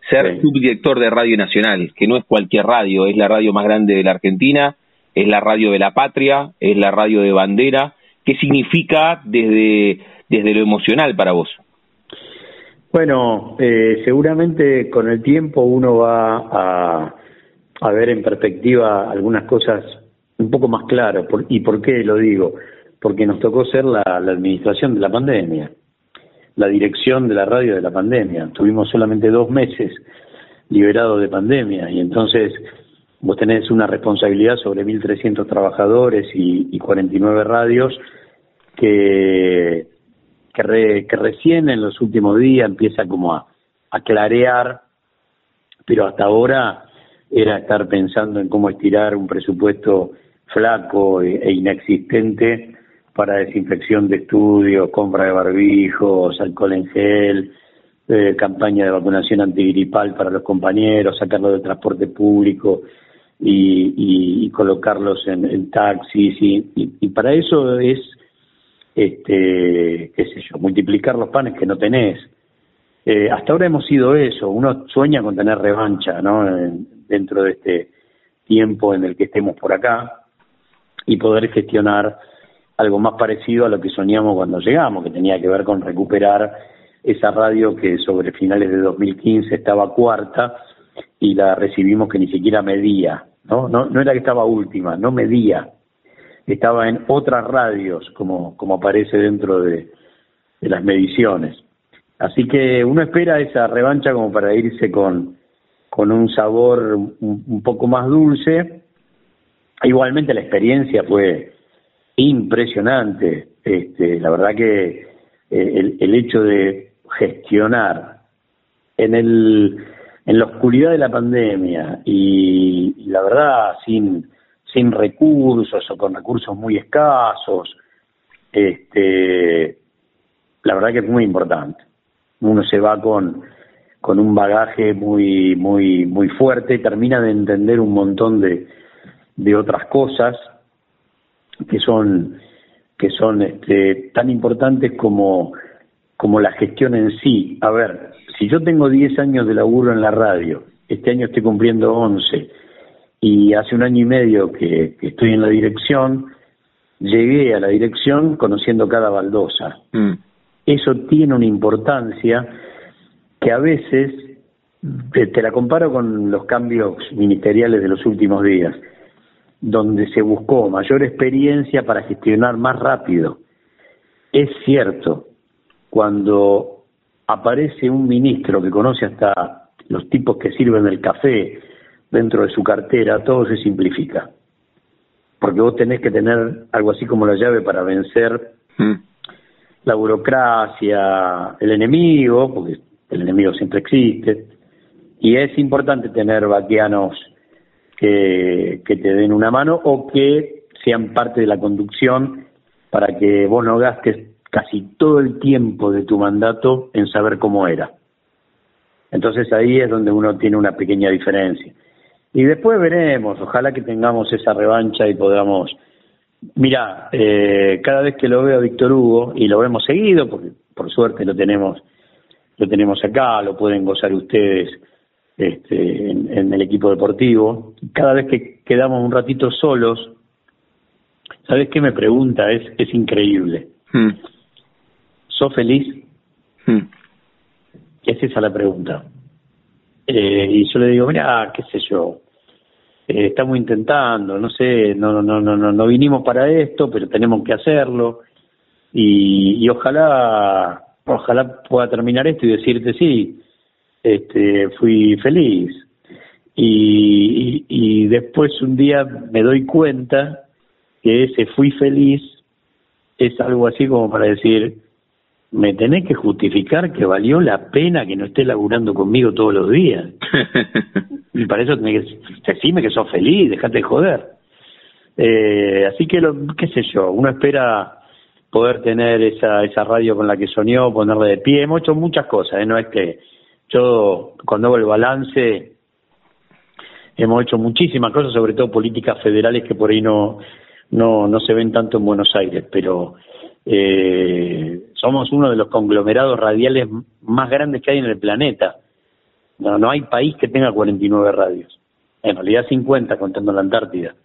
Speaker 3: ser subdirector de Radio Nacional, que no es cualquier radio, es la radio más grande de la Argentina, es la radio de la patria, es la radio de bandera. ¿Qué significa desde, desde lo emocional para vos?
Speaker 4: Bueno, eh, seguramente con el tiempo uno va a, a, ver en perspectiva algunas cosas un poco más claras. ¿Y por qué lo digo? Porque nos tocó ser la administración de la pandemia la dirección de la radio de la pandemia. Tuvimos solamente dos meses liberados de pandemia y entonces vos tenés una responsabilidad sobre 1.300 trabajadores y, y 49 radios que, que, que, recién en los últimos días empieza como a, a clarear, pero hasta ahora era estar pensando en cómo estirar un presupuesto flaco e, e inexistente para desinfección de estudios, compra de barbijos, alcohol en gel, eh, campaña de vacunación antigripal para los compañeros, sacarlos del transporte público y, colocarlos en, taxis y, para eso es, este, qué sé yo, multiplicar los panes que no tenés. Eh, hasta ahora hemos sido eso, uno sueña con tener revancha, ¿no? Dentro de este tiempo en el que estemos por acá y poder gestionar algo más parecido a lo que soñamos cuando llegamos, que tenía que ver con recuperar esa radio que sobre finales de 2015 estaba cuarta y la recibimos que ni siquiera medía, ¿no? No, no era que estaba última, no medía, estaba en otras radios, como, como aparece dentro de, las mediciones. Así que uno espera esa revancha como para irse con, con un sabor un poco más dulce. Igualmente la experiencia fue impresionante. Este, la verdad que eh, el, hecho de gestionar en, el, en la oscuridad de la pandemia y, la verdad sin, sin recursos o con recursos muy escasos, este, la verdad que es muy importante. Uno se va con, con un bagaje muy, muy, muy fuerte termina de entender un montón de, de otras cosas que son, que son este, tan importantes como, como la gestión en sí. A ver, si yo tengo 10 años de laburo en la radio, este año estoy cumpliendo 11, y hace un año y medio que, estoy en la dirección, llegué a la dirección conociendo cada baldosa. Mm. Eso tiene una importancia que a veces, te, la comparo con los cambios ministeriales de los últimos días, donde se buscó mayor experiencia para gestionar más rápido. Es cierto, cuando aparece un ministro que conoce hasta los tipos que sirven el café, dentro de su cartera, todo se simplifica. Porque vos tenés que tener algo así como la llave para vencer mm. la burocracia, el enemigo, porque el enemigo siempre existe, y es importante tener vaquianos que, que te den una mano o que sean parte de la conducción para que vos no gastes casi todo el tiempo de tu mandato en saber cómo era. Entonces ahí es donde uno tiene una pequeña diferencia. Y después veremos, ojalá que tengamos esa revancha y podamos... Mira, eh, cada vez que lo veo a Víctor Hugo, y lo vemos seguido, porque por suerte lo tenemos, lo tenemos acá, lo pueden gozar ustedes este, en, el equipo deportivo, cada vez que quedamos un ratito solos, ¿sabes qué me pregunta? Es, es increíble. Hmm. ¿Sos feliz? Hmm. Es esa la pregunta. Eh, y yo le digo, mira, qué sé yo, eh, estamos intentando, no sé, no, no, no, no, no vinimos para esto, pero tenemos que hacerlo y, y ojalá, ojalá pueda terminar esto y decirte sí, este, fui feliz. Y, y, y después un día me doy cuenta que ese fui feliz es algo así como para decir, me tenés que justificar que valió la pena que no esté laburando conmigo todos los días. y para eso tenés que decirme que sos feliz, dejate de joder. Eh, así que, lo, qué sé yo, uno espera poder tener esa, esa radio con la que soñó, ponerle de pie. Hemos hecho muchas cosas, ¿eh? no es que yo, cuando hago el balance, hemos hecho muchísimas cosas, sobre todo políticas federales que por ahí no, no, no se ven tanto en Buenos Aires, pero eh, somos uno de los conglomerados radiales más grandes que hay en el planeta. No, no hay país que tenga 49 radios. En realidad 50 contando la Antártida.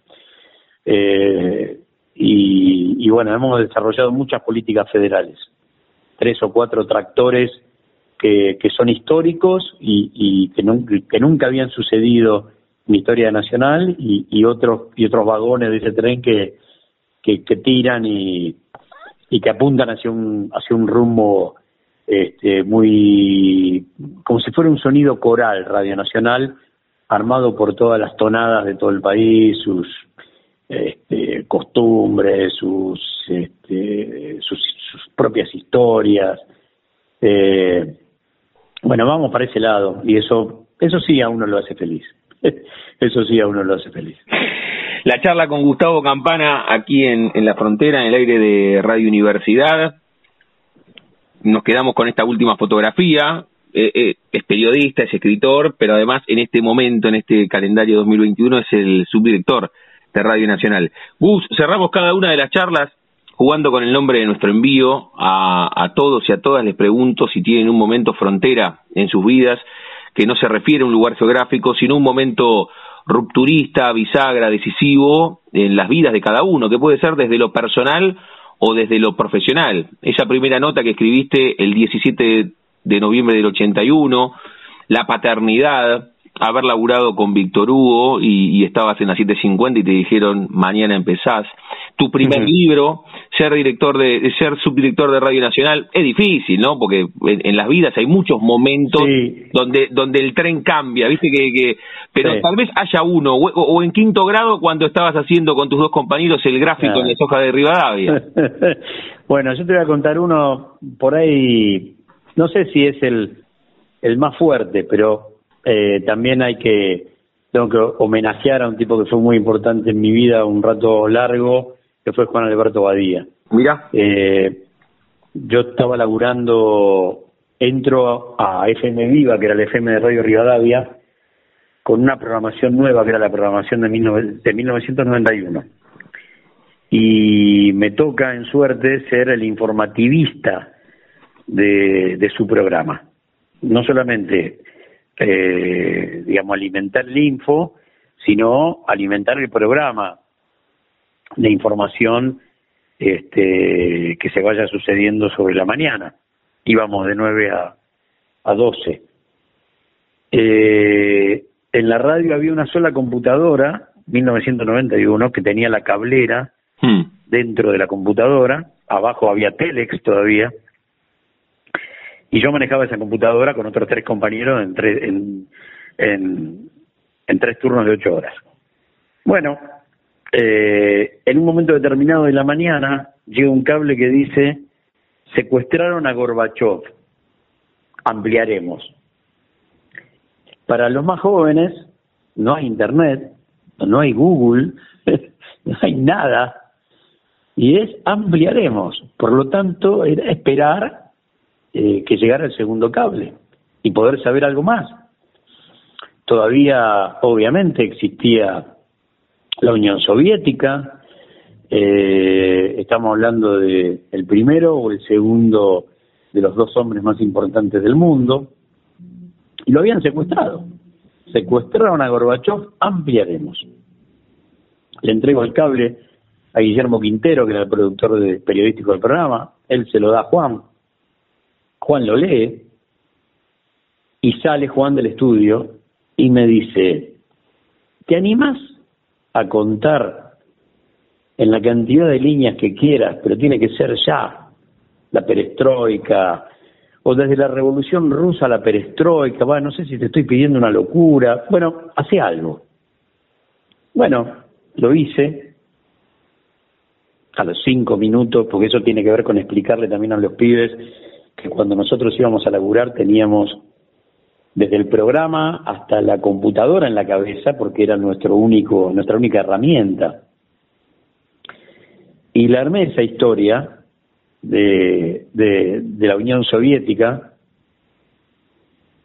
Speaker 4: Eh, y, bueno, hemos desarrollado muchas políticas federales. Tres o cuatro tractores que, son históricos y, que, que nunca habían sucedido en la historia nacional y, y otros y otros vagones de ese tren que, que, que tiran y, y que apuntan hacia un, hacia un rumbo este, muy, como si fuera un sonido coral Radio Nacional, armado por todas las tonadas de todo el país, sus este, costumbres, sus, este, sus, propias historias. Eh, bueno, vamos para ese lado y eso, eso sí a uno lo hace feliz. eso sí a uno lo hace feliz
Speaker 3: la charla con Gustavo Campana aquí en, en la frontera, en el aire de Radio Universidad. Nos quedamos con esta última fotografía. Eh, eh, es periodista, es escritor, pero además en este momento, en este calendario 2021, es el subdirector de Radio Nacional. Gus, cerramos cada una de las charlas jugando con el nombre de nuestro envío. A, a todos y a todas les pregunto si tienen un momento frontera en sus vidas, que no se refiere a un lugar geográfico, sino un momento rupturista, bisagra, decisivo en las vidas de cada uno, que puede ser desde lo personal o desde lo profesional. Esa primera nota que escribiste el 17 de noviembre del 81, la paternidad, haber laburado con Víctor Hugo y, estabas en la 750 y te dijeron mañana empezás. Tu primer libro, ser director de, ser subdirector de Radio Nacional, es difícil, ¿no? Porque en, las vidas hay muchos momentos donde donde el tren cambia, viste que, que pero tal vez haya uno o, en quinto grado cuando estabas haciendo con tus dos compañeros el gráfico en la soja de Rivadavia.
Speaker 4: bueno, yo te voy a contar uno por ahí, no sé si es el el más fuerte, pero eh, también hay que, tengo que homenajear a un tipo que fue muy importante en mi vida un rato largo, que fue Juan Alberto Badía.
Speaker 3: Mira.
Speaker 4: Eh, yo estaba laburando, entro a FM Viva, que era el FM de Radio Rivadavia, con una programación nueva, que era la programación de, de 1991. Y me toca, en suerte, ser el informativista de, de su programa. No solamente, eh, digamos, alimentar el info, sino alimentar el programa de información este, que se vaya sucediendo sobre la mañana. Íbamos de 9 a, a 12. Eh, en la radio había una sola computadora, 1991, que tenía la cablera hmm. dentro de la computadora, abajo había Telex todavía, y yo manejaba esa computadora con otros tres compañeros en, en, en, tres turnos de ocho horas. Bueno, eh, en un momento determinado de la mañana llega un cable que dice secuestraron a Gorbachev, ampliaremos. Para los más jóvenes no hay internet, no hay Google, no hay nada, y es ampliaremos. Por lo tanto, era esperar eh, que llegara el segundo cable y poder saber algo más. Todavía, obviamente, existía la Unión Soviética, eh, estamos hablando de el primero o el segundo de los dos hombres más importantes del mundo, y lo habían secuestrado. Secuestraron a Gorbachev, ampliaremos. Le entrego el cable a Guillermo Quintero, que era el productor de, periodístico del programa, él se lo da a Juan, Juan lo lee y sale Juan del estudio y me dice, ¿te animas a contar en la cantidad de líneas que quieras, pero tiene que ser ya la perestroika, o desde la revolución rusa la perestroika, bueno, no sé si te estoy pidiendo una locura, bueno, hace algo. Bueno, lo hice a los cinco minutos, porque eso tiene que ver con explicarle también a los pibes que cuando nosotros íbamos a laburar teníamos desde el programa hasta la computadora en la cabeza porque era nuestro único nuestra única herramienta. Y la armé esa historia de, de, la Unión Soviética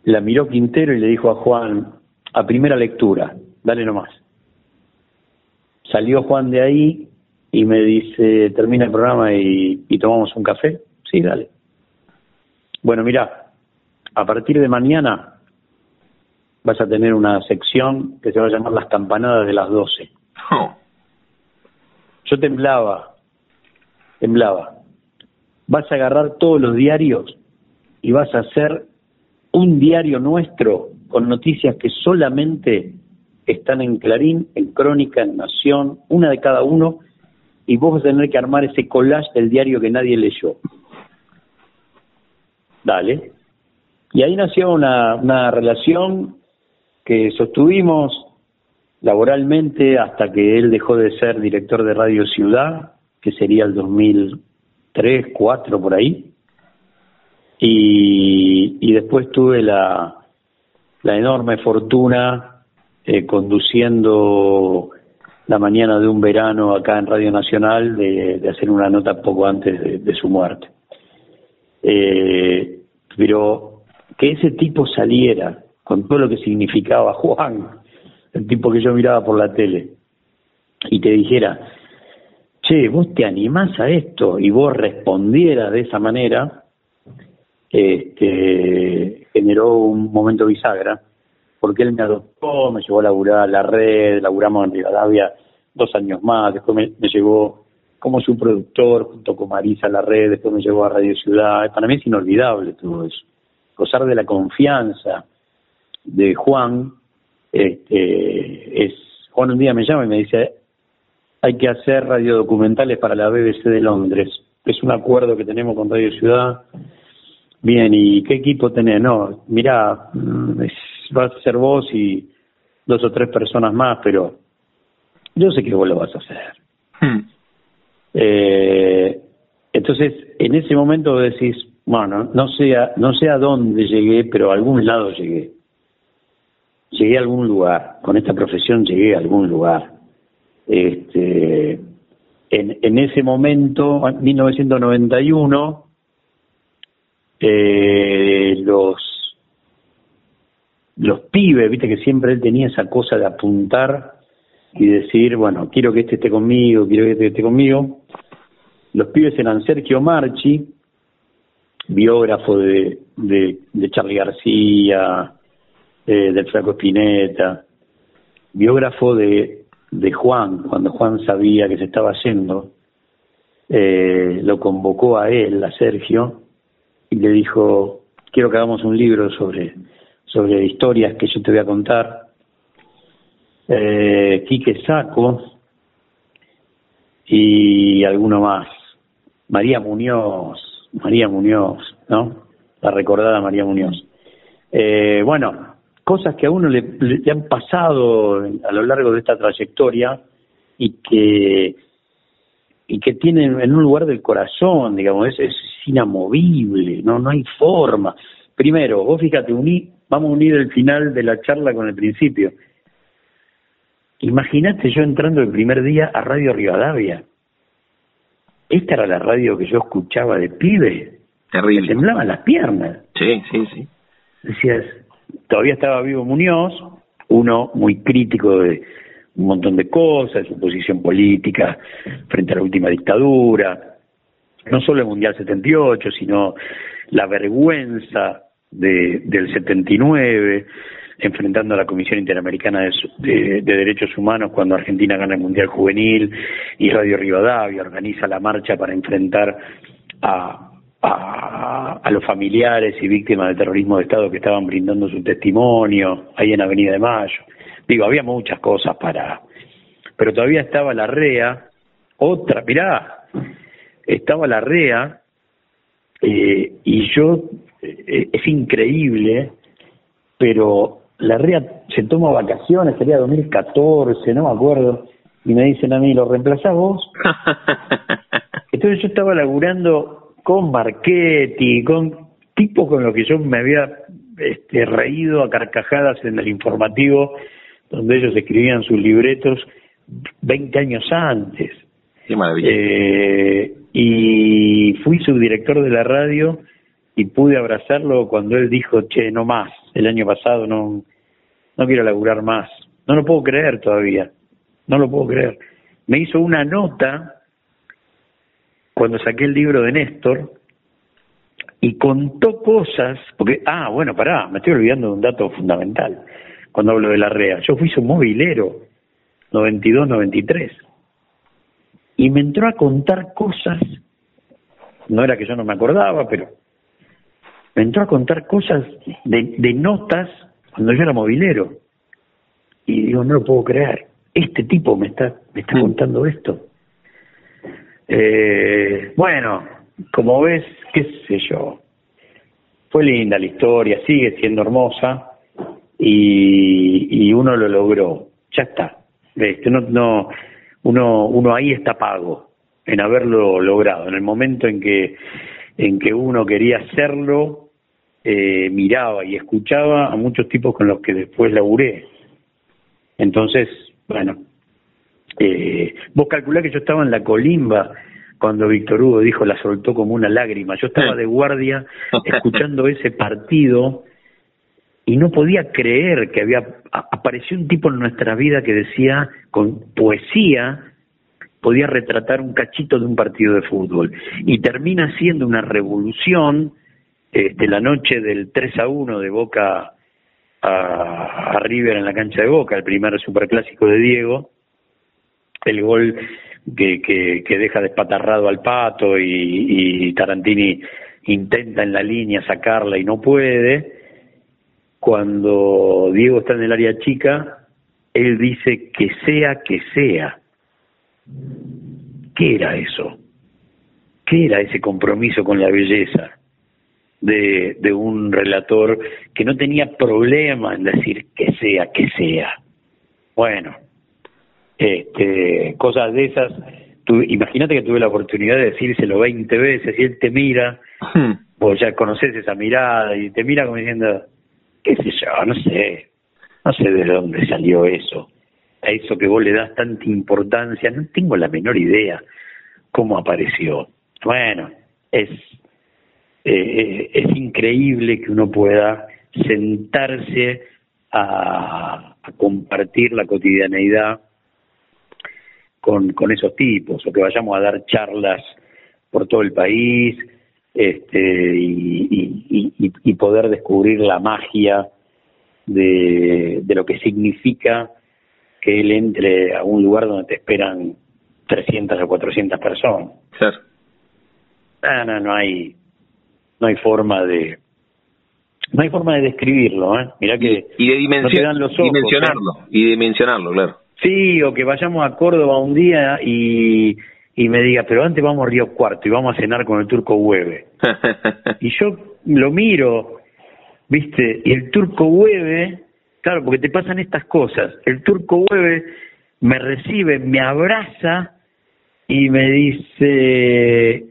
Speaker 4: la miró Quintero y le dijo a Juan a primera lectura dale nomás salió Juan de ahí y me dice termina el programa y tomamos un café sí dale bueno, mira, a partir de mañana vas a tener una sección que se va a llamar las campanadas de las doce. Yo temblaba, temblaba. Vas a agarrar todos los diarios y vas a hacer un diario nuestro con noticias que solamente están en Clarín, en Crónica, en Nación, una de cada uno, y vos vas a tener que armar ese collage del diario que nadie leyó. Dale. Y ahí nació una, relación que sostuvimos laboralmente hasta que él dejó de ser director de Radio Ciudad, que sería el 2003, 2004 por ahí. Y, después tuve la, enorme fortuna eh, conduciendo la mañana de un verano acá en Radio Nacional de, hacer una nota poco antes de, de su muerte. Eh, pero que ese tipo saliera con todo lo que significaba Juan, el tipo que yo miraba por la tele, y te dijera, che, vos te animás a esto, y vos respondieras de esa manera, este, generó un momento bisagra, porque él me adoptó, me llevó a laburar la red, laburamos en Rivadavia dos años más, después me, me llevó como su productor junto con Marisa La Red, después me llevó a Radio Ciudad. Para mí es inolvidable todo eso. Gozar de la confianza de Juan, este, es, Juan un día me llama y me dice, hay que hacer radiodocumentales para la BBC de Londres. Es un acuerdo que tenemos con Radio Ciudad. Bien, ¿y qué equipo tenés? No, mira, mm, vas a ser vos y dos o tres personas más, pero yo sé que vos lo vas a hacer. Hmm. Eh, entonces, en ese momento decís, bueno, no sé, a, no sé a dónde llegué, pero a algún lado llegué. Llegué a algún lugar, con esta profesión llegué a algún lugar. Este, en, ese momento, en 1991, eh, los los pibes, viste que siempre él tenía esa cosa de apuntar y decir, bueno, quiero que este esté conmigo, quiero que este esté conmigo. Los pibes eran Sergio Marchi, biógrafo de, de, de Charlie García, eh, del Franco Espineta, biógrafo de, de Juan, cuando Juan sabía que se estaba yendo, eh, lo convocó a él, a Sergio, y le dijo, quiero que hagamos un libro sobre, sobre historias que yo te voy a contar. Eh, Quique Saco y alguno más. María Muñoz, María Muñoz, ¿no? La recordada María Muñoz. Eh, bueno, cosas que a uno le, han pasado a lo largo de esta trayectoria y que y que tienen en un lugar del corazón, digamos, es, es inamovible, no no hay forma. Primero, vos fíjate, uní, vamos a unir el final de la charla con el principio. Imagínate yo entrando el primer día a Radio Rivadavia. Esta era la radio que yo escuchaba de pibe.
Speaker 3: Terrible.
Speaker 4: Me temblaban las piernas.
Speaker 3: Sí, sí, sí.
Speaker 4: Decías, todavía estaba vivo Muñoz, uno muy crítico de un montón de cosas, su posición política frente a la última dictadura, no solo el Mundial 78, sino la vergüenza de, del 79, enfrentando a la Comisión Interamericana de, de, de, Derechos Humanos cuando Argentina gana el Mundial Juvenil y Radio Rivadavia organiza la marcha para enfrentar a, a, los familiares y víctimas del terrorismo de Estado que estaban brindando su testimonio ahí en Avenida de Mayo. Digo, había muchas cosas para... Pero todavía estaba la REA, otra, mirá, estaba la REA eh, y yo, eh, es increíble, pero la REA se toma vacaciones, sería 2014, no me acuerdo, y me dicen a mí, ¿lo reemplazás vos? Entonces yo estaba laburando con Marchetti, con tipos con los que yo me había este, reído a carcajadas en el informativo, donde ellos escribían sus libretos 20 años antes.
Speaker 3: Qué maravilla.
Speaker 4: Eh, y fui subdirector de la radio y pude abrazarlo cuando él dijo, che, no más, el año pasado no, no quiero laburar más. No lo puedo creer todavía, no lo puedo creer. Me hizo una nota cuando saqué el libro de Néstor y contó cosas, porque, ah, bueno, pará, me estoy olvidando de un dato fundamental cuando hablo de la REA. Yo fui su movilero, 92-93 y me entró a contar cosas, no era que yo no me acordaba, pero me entró a contar cosas de, de notas cuando yo era movilero. Y digo, no lo puedo creer, este tipo me está, me está contando esto. Eh, bueno, como ves, qué sé yo, fue linda la historia, sigue siendo hermosa y, y uno lo logró, ya está. Este, no, no, uno, uno ahí está pago en haberlo logrado. En el momento en que, en que uno quería hacerlo, eh, miraba y escuchaba a muchos tipos con los que después laburé. Entonces, bueno, eh, vos calculás que yo estaba en la colimba cuando Víctor Hugo dijo la soltó como una lágrima. Yo estaba de guardia escuchando ese partido y no podía creer que había apareció un tipo en nuestra vida que decía con poesía podía retratar un cachito de un partido de fútbol y termina siendo una revolución de la noche del 3 a 1 de Boca a, a River en la cancha de Boca, el primer superclásico de Diego, el gol que, que, que deja despatarrado al pato y, y Tarantini intenta en la línea sacarla y no puede, cuando Diego está en el área chica, él dice que sea que sea. ¿Qué era eso? ¿Qué era ese compromiso con la belleza de, de un relator que no tenía problema en decir que sea que sea? Bueno, este, cosas de esas. Imagínate que tuve la oportunidad de decírselo 20 veces y él te mira, hmm. vos ya conoces esa mirada y te mira como diciendo, qué sé yo, no sé, no sé de dónde salió eso, a eso que vos le das tanta importancia, no tengo la menor idea cómo apareció. Bueno, es eh, es increíble que uno pueda sentarse a, compartir la cotidianeidad con, con esos tipos, o que vayamos a dar charlas por todo el país este, y, y, poder descubrir la magia de, de, lo que significa que él entre a un lugar donde te esperan 300 o 400 personas.
Speaker 3: Claro.
Speaker 4: Ah, no, no hay, no hay forma de, no hay forma de describirlo, ¿eh? Mira que
Speaker 3: y de dimensionarlo, ¿eh? y dimensionarlo, claro.
Speaker 4: Sí, o que vayamos a Córdoba un día y, y me diga, pero antes vamos a Río Cuarto y vamos a cenar con el turco Hueve. y yo lo miro, ¿viste? Y el turco Hueve, claro, porque te pasan estas cosas. El turco Hueve me recibe, me abraza y me dice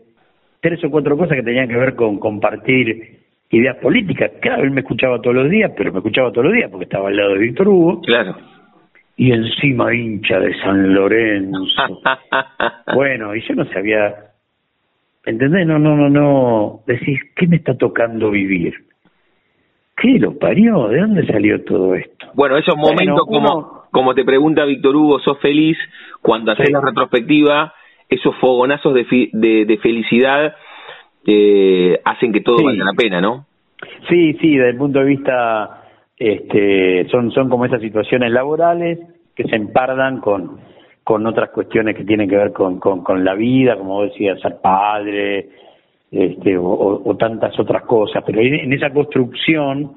Speaker 4: tres o cuatro cosas que tenían que ver con compartir ideas políticas. Claro, él me escuchaba todos los días, pero me escuchaba todos los días porque estaba al lado de Víctor Hugo.
Speaker 3: Claro.
Speaker 4: Y encima hincha de San Lorenzo. bueno, y yo no sabía, ¿entendés? No, no, no, no. Decís, ¿qué me está tocando vivir? ¿Qué lo parió? ¿De dónde salió todo esto?
Speaker 3: Bueno, esos momentos como, como te pregunta Víctor Hugo, ¿sos feliz cuando haces la retrospectiva? Esos fogonazos de, de felicidad eh, hacen que todo valga la pena, ¿no?
Speaker 4: Sí, sí, desde el punto de vista, este, son, son como esas situaciones laborales que se empardan con, con otras cuestiones que tienen que ver con, con, la vida, como decía, ser padre, este, o, tantas otras cosas, pero en esa construcción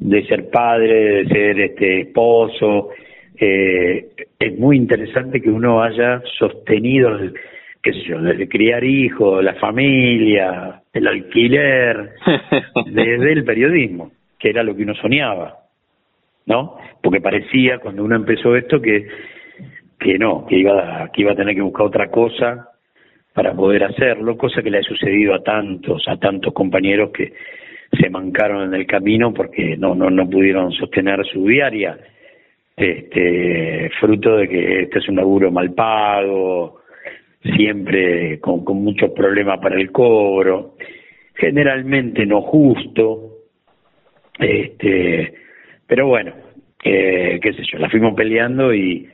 Speaker 4: de ser padre, de ser este esposo, eh, es muy interesante que uno haya sostenido qué sé yo, desde criar hijos, la familia, el alquiler, desde el periodismo, que era lo que uno soñaba, ¿no? Porque parecía cuando uno empezó esto que que no, que iba que iba a tener que buscar otra cosa para poder hacerlo, cosa que le ha sucedido a tantos, a tantos compañeros que se mancaron en el camino porque no no no pudieron sostener su diaria, este fruto de que este es un laburo mal pago, siempre con, con muchos problemas para el cobro, generalmente no justo, este, pero bueno, eh, qué sé yo, la fuimos peleando y,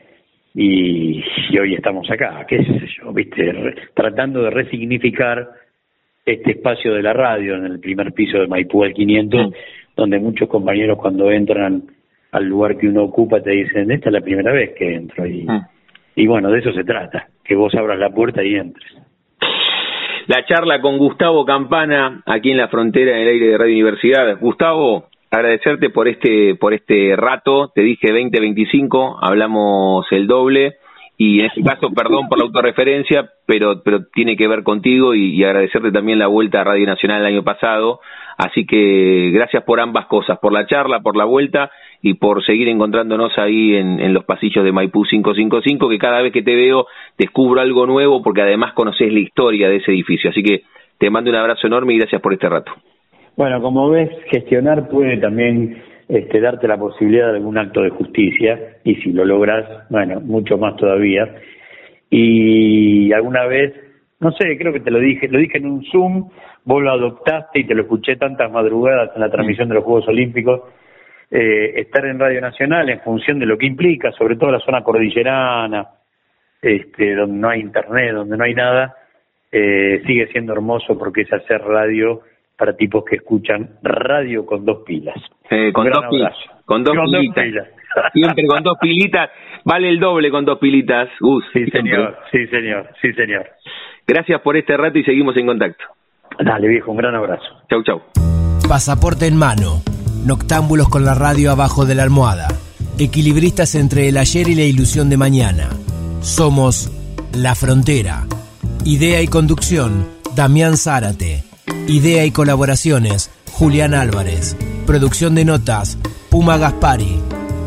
Speaker 4: y, hoy estamos acá, qué sé yo, viste, tratando de resignificar este espacio de la radio en el primer piso de Maipú al 500, mm. donde muchos compañeros cuando entran al lugar que uno ocupa te dicen, esta es la primera vez que entro y, mm. y bueno, de eso se trata que vos abras la puerta y entres.
Speaker 3: La charla con Gustavo Campana aquí en la frontera en el aire de Radio Universidad. Gustavo, agradecerte por este por este rato. Te dije 20-25, hablamos el doble y en este caso, perdón por la autorreferencia, pero pero tiene que ver contigo y, y agradecerte también la vuelta a Radio Nacional el año pasado. Así que gracias por ambas cosas, por la charla, por la vuelta y por seguir encontrándonos ahí en, en, los pasillos de Maipú 555, que cada vez que te veo descubro algo nuevo porque además conoces la historia de ese edificio. Así que te mando un abrazo enorme y gracias por este rato.
Speaker 4: Bueno, como ves, gestionar puede también este, darte la posibilidad de algún acto de justicia y si lo logras, bueno, mucho más todavía. Y alguna vez, no sé, creo que te lo dije, lo dije en un Zoom, vos lo adoptaste y te lo escuché tantas madrugadas en la transmisión de los Juegos Olímpicos eh, estar en Radio Nacional en función de lo que implica, sobre todo la zona cordillerana, este, donde no hay internet, donde no hay nada, eh, sigue siendo hermoso porque es hacer radio para tipos que escuchan radio con dos pilas.
Speaker 3: Eh, con, dos pilas con, dos pilitas. Siempre con dos pilitas. Vale el doble con dos pilitas, Gus.
Speaker 4: Sí, señor. Sí, señor. Sí, señor.
Speaker 3: Gracias por este rato y seguimos en contacto.
Speaker 4: Dale, viejo. Un gran abrazo.
Speaker 3: Chau, chau.
Speaker 1: Pasaporte en mano Noctámbulos con la radio abajo de la almohada. Equilibristas entre el ayer y la ilusión de mañana. Somos La Frontera. Idea y conducción, Damián Zárate. Idea y colaboraciones, Julián Álvarez. Producción de notas, Puma Gaspari.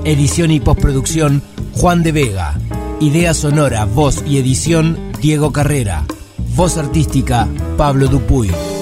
Speaker 1: Edición y postproducción, Juan de Vega. Idea sonora, voz y edición, Diego Carrera. Voz artística, Pablo Dupuy.